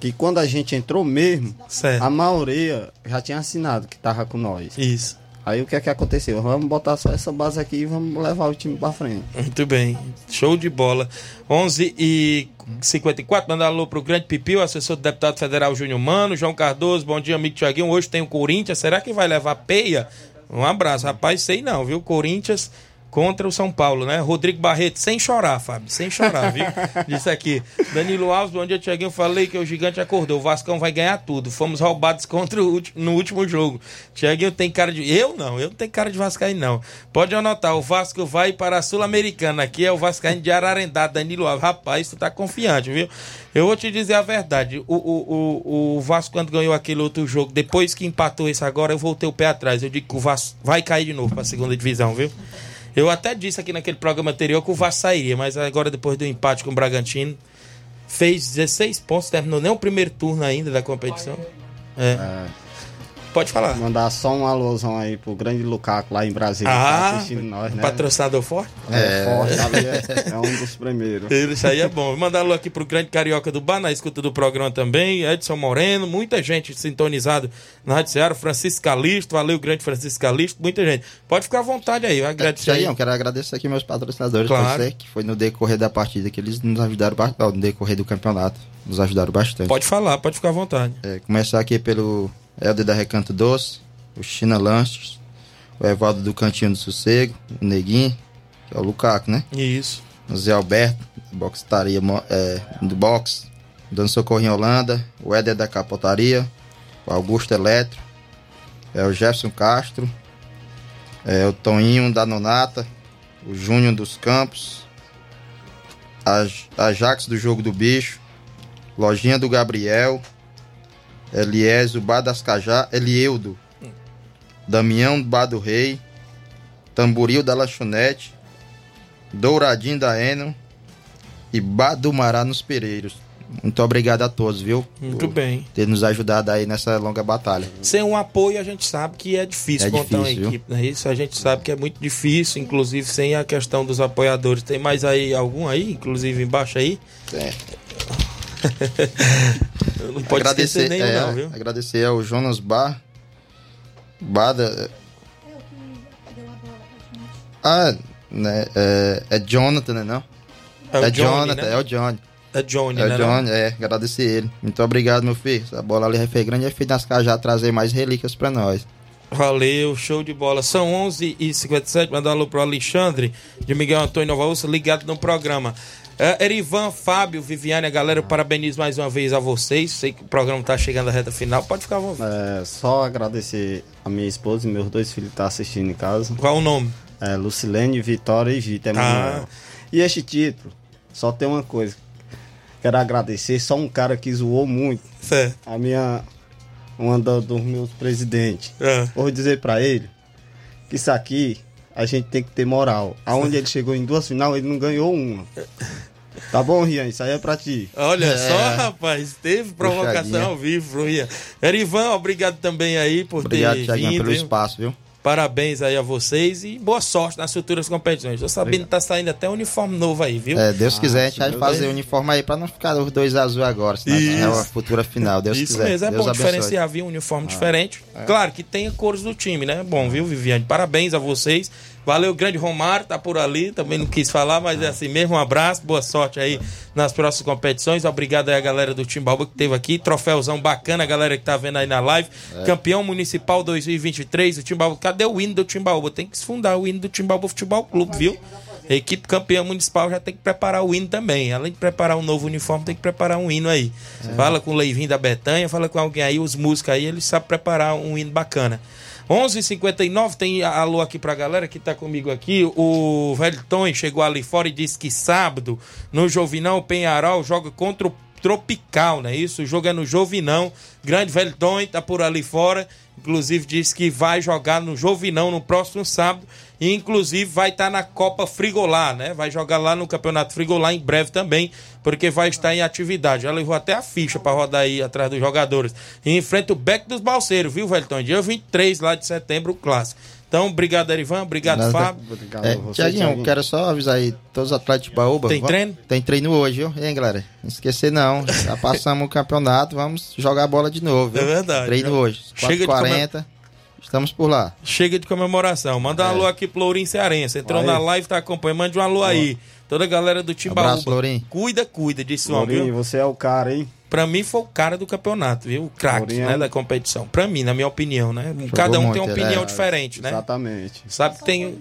Speaker 10: que quando a gente entrou mesmo,
Speaker 1: Certo.
Speaker 10: a maioria já tinha assinado que tava com nós.
Speaker 1: Isso.
Speaker 10: Aí o que é que aconteceu? Vamos botar só essa base aqui e vamos levar o time pra frente.
Speaker 1: Muito bem. Show de bola. 11 e 54, mandar alô pro grande Pipio, assessor do deputado federal Júnior Mano, João Cardoso, bom dia, amigo Tiaguinho. Hoje tem o Corinthians, será que vai levar peia? Um abraço, rapaz, sei não, viu? Corinthians contra o São Paulo, né? Rodrigo Barreto, sem chorar, Fábio, sem chorar, viu? Disse aqui. Danilo Alves, bom dia, Tiaguinho. Falei que o gigante acordou. O Vascão vai ganhar tudo. Fomos roubados contra o no último jogo. Tiaguinho tem cara de. Eu não, eu não tenho cara de Vascaíno, não. Pode anotar, o Vasco vai para a Sul-Americana. Aqui é o Vascaíno de Ararendá, Danilo Alves. Rapaz, tu tá confiante, viu? Eu vou te dizer a verdade. O, o, o, o Vasco, quando ganhou aquele outro jogo, depois que empatou esse agora, eu voltei o pé atrás. Eu digo que o Vasco vai cair de novo para a segunda divisão, viu? Eu até disse aqui naquele programa anterior que o Vasco sairia, mas agora, depois do empate com o Bragantino, fez 16 pontos, terminou nem o primeiro turno ainda da competição. É. Pode falar.
Speaker 10: Mandar só um alôzão aí pro grande Lucaco lá em Brasília.
Speaker 1: Ah,
Speaker 10: tá assistindo nós, né?
Speaker 1: Patrocinador forte?
Speaker 10: É, forte, ali é, é um dos primeiros.
Speaker 1: Isso aí é bom. Vou mandar alô aqui pro grande Carioca do Bar, na escuta do programa também, Edson Moreno, muita gente sintonizado na Rádio Ceará, Francisco Calisto, valeu, grande Francisco Calisto, muita gente. Pode ficar à vontade aí, eu agradeço aí.
Speaker 9: eu quero agradecer aqui meus patrocinadores,
Speaker 1: Claro.
Speaker 9: você, que foi no decorrer da partida que eles nos ajudaram bastante, no decorrer do campeonato, nos ajudaram bastante.
Speaker 1: Pode falar, pode ficar à vontade.
Speaker 9: É, começar aqui pelo Helder da Recanto Doce, o China Lanches, o Evaldo do Cantinho do Sossego, o Neguinho, que é o Lucaco, né?
Speaker 1: Isso.
Speaker 9: O Zé Alberto, Boxtaria é, do Box, o Dando Socorro em Holanda, o Éder da Capotaria, o Augusto Eletro, é o Jefferson Castro, é o Toninho da Nonata, o Júnior dos Campos, a, a Jax do Jogo do Bicho, Lojinha do Gabriel, Eliésio Bar das Cajá, Elieudo, Damião Bar do Rei, Tamboril da Lanchonete, Douradinho da Eno e Bar do Mará nos Pereiros. Muito obrigado a todos, viu?
Speaker 1: Muito
Speaker 9: Por
Speaker 1: bem.
Speaker 9: Ter nos ajudado aí nessa longa batalha.
Speaker 1: Sem um apoio, a gente sabe que é difícil
Speaker 9: É
Speaker 1: montar uma
Speaker 9: difícil, viu?
Speaker 1: equipe. Né? Isso a gente sabe que é muito difícil, inclusive sem a questão dos apoiadores. Tem mais aí algum aí, inclusive embaixo aí?
Speaker 9: É.
Speaker 1: não pode esquecer nenhum,
Speaker 9: é,
Speaker 1: não, viu?
Speaker 9: Agradecer ao Jonas Bar. Bada. Ah, né? É, é Jonathan, né? Não?
Speaker 1: É o Johnny,
Speaker 9: Jonathan,
Speaker 1: né?
Speaker 9: é o Johnny.
Speaker 1: É Johnny,
Speaker 9: É
Speaker 1: né?
Speaker 9: Johnny, é. Agradecer ele. Muito obrigado, meu filho. Essa bola ali foi grande é feito nas cajá trazer mais relíquias pra nós.
Speaker 1: Valeu, show de bola. São 11h57. Mandar um alô pro Alexandre de Miguel Antônio Nova Ursa, ligado no programa. É, Erivan, Fábio, Viviane, a galera, eu parabenizo mais uma vez a vocês. Sei que o programa tá chegando à reta final. Pode ficar à vontade.
Speaker 10: É, só agradecer a minha esposa e meus dois filhos que estão assistindo em casa.
Speaker 1: Qual o nome?
Speaker 10: É, Lucilene, Vitória e Gita, Emanuel. E este título, só tem uma coisa. Quero agradecer só um cara que zoou muito.
Speaker 1: Certo.
Speaker 10: A minha. Uma dos meus presidentes.
Speaker 1: É.
Speaker 10: Vou dizer pra ele que isso aqui a gente tem que ter moral. Aonde ele chegou em duas final, ele não ganhou uma. Tá bom, Rian? Isso aí é pra ti.
Speaker 1: Olha
Speaker 10: É.
Speaker 1: só, rapaz, teve provocação
Speaker 10: Puxadinha.
Speaker 1: ao vivo, Ian. Erivan, obrigado também aí por
Speaker 9: Obrigado,
Speaker 1: ter
Speaker 9: Thiaguinho,
Speaker 1: vindo.
Speaker 9: pelo espaço, viu?
Speaker 1: Parabéns aí a vocês e boa sorte nas futuras competições. Tô sabendo que tá saindo até uniforme novo aí, viu?
Speaker 9: É, Deus quiser, a gente vai fazer o uniforme aí pra não ficar os dois azul agora, senão
Speaker 1: Isso.
Speaker 9: é uma futura final. Deus
Speaker 1: Isso
Speaker 9: quiser.
Speaker 1: mesmo, é
Speaker 9: Deus
Speaker 1: bom
Speaker 9: abençoe. Ah,
Speaker 1: diferenciar, viu? Um uniforme
Speaker 9: É.
Speaker 1: diferente. Claro que tenha cores do time, né? É bom, viu, Viviane? Parabéns a vocês. Valeu, grande Romário, tá por ali. Também não quis falar, mas é assim mesmo. Um abraço, boa sorte aí nas próximas competições. Obrigado aí a galera do Timbaúba que teve aqui. Troféuzão bacana, a galera que tá vendo aí na live.
Speaker 9: É.
Speaker 1: Campeão Municipal 2023, o Timbaúba. Cadê o hino do Timbaúba? Tem que se fundar o hino do Timbaúba Futebol Clube, viu? A equipe campeã municipal já tem que preparar o hino também. Além de preparar um novo uniforme, tem que preparar um hino aí.
Speaker 9: É.
Speaker 1: Fala com o Leivinho da Betanha, fala com alguém aí, os músicos aí, eles sabem preparar um hino bacana. 11h59, tem alô aqui pra galera que tá comigo aqui. O velho Tom chegou ali fora e disse que sábado, no Jovinão, o Penharol joga contra o Tropical, né? Isso, o jogo é no Jovinão. Grande velho Tom tá por ali fora. Inclusive disse que vai jogar no Jovinão no próximo sábado. E inclusive vai estar na Copa Frigolá, né? Vai jogar lá no Campeonato Frigolá em breve também, porque vai estar em atividade. Já levou até a ficha pra rodar aí atrás dos jogadores. E enfrenta o Beck dos Balseiros, viu, Velton? Dia 23 lá de setembro, o clássico. Então, obrigado, Erivan. Obrigado,
Speaker 9: Nada.
Speaker 1: Fábio.
Speaker 9: É, Tiaguinho, eu quero só avisar aí todos os atletas de Baúba.
Speaker 1: Tem
Speaker 9: vamos-
Speaker 1: treino?
Speaker 9: Tem treino hoje, viu? Hein, galera? Não esquecer não. Já passamos o campeonato, vamos jogar bola de novo. viu?
Speaker 1: É verdade.
Speaker 9: Treino hoje.
Speaker 1: Chega de
Speaker 9: 4h40. Estamos por lá.
Speaker 1: Chega de comemoração. Manda um alô aqui pro Lourinho Cearense. Entrou
Speaker 9: Aí.
Speaker 1: na live, tá acompanhando. Mande um alô aí. Toda a galera do Timbaúba.
Speaker 9: Abraço, Lourinho.
Speaker 1: Cuida, cuida disso, homem,
Speaker 10: Lourinho,
Speaker 1: viu?
Speaker 10: você é o cara, hein?
Speaker 1: Pra mim foi o cara do campeonato, viu? O craque,
Speaker 10: é
Speaker 1: né, da competição. Pra mim, na minha opinião, né? Cada um tem uma
Speaker 9: muito,
Speaker 1: opinião
Speaker 9: é.
Speaker 1: diferente, né?
Speaker 10: Exatamente.
Speaker 1: Sabe que tem.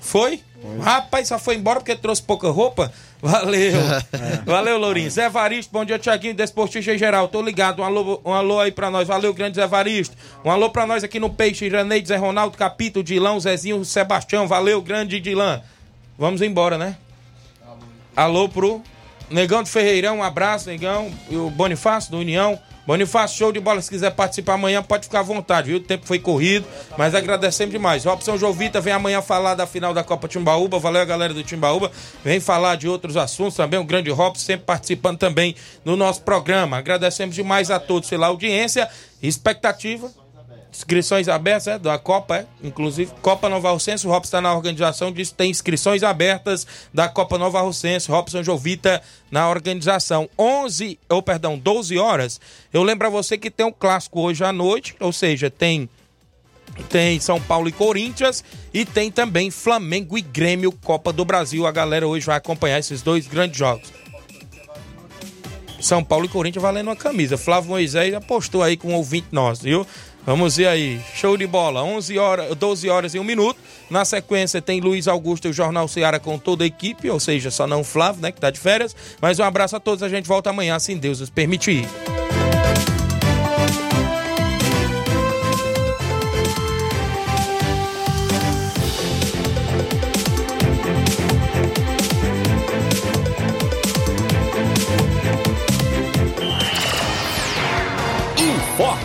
Speaker 1: Foi? Rapaz, só foi embora porque trouxe pouca roupa? Valeu. Valeu, Lourinho. Zé Varisto, bom dia, Tiaguinho, Desportista em geral. Tô ligado. Um alô, um alô aí pra nós. Valeu, grande Zé Varisto. Um alô pra nós aqui no Peixe, Janeide, Zé Ronaldo, Capito, Dilão, Zezinho, Sebastião. Valeu, grande Dilan. Vamos embora, né? Alô pro Negão de Ferreirão, um abraço, Negão. E o Bonifácio do União. Bonifácio, show de bola. Se quiser participar amanhã, pode ficar à vontade, viu? O tempo foi corrido, mas agradecemos demais. Robson Jovita vem amanhã falar da final da Copa Timbaúba. Valeu, galera do Timbaúba. Vem falar de outros assuntos também. O grande Robson sempre participando também no nosso programa. Agradecemos demais a todos pela audiência. Expectativa Inscrições abertas, é, da Copa, é, inclusive Copa Nova Rocense, o Robson está na organização, diz que tem inscrições abertas da Copa Nova Rocense, Robson Jovita na organização. 11, ou perdão, 12 horas. Eu lembro a você que tem um clássico hoje à noite, ou seja, tem tem São Paulo e Corinthians e tem também Flamengo e Grêmio Copa do Brasil. A galera hoje vai acompanhar esses dois grandes jogos. São Paulo e Corinthians valendo uma camisa. Flávio Moisés apostou aí com um ouvinte nosso, viu? Vamos ver aí. Show de bola. 11 horas, 12 horas e 1 minuto. Na sequência tem Luiz Augusto e o Jornal Ceará com toda a equipe, ou seja, só não Flávio, né, que tá de férias. Mas um abraço a todos. A gente volta amanhã, se Deus nos permitir.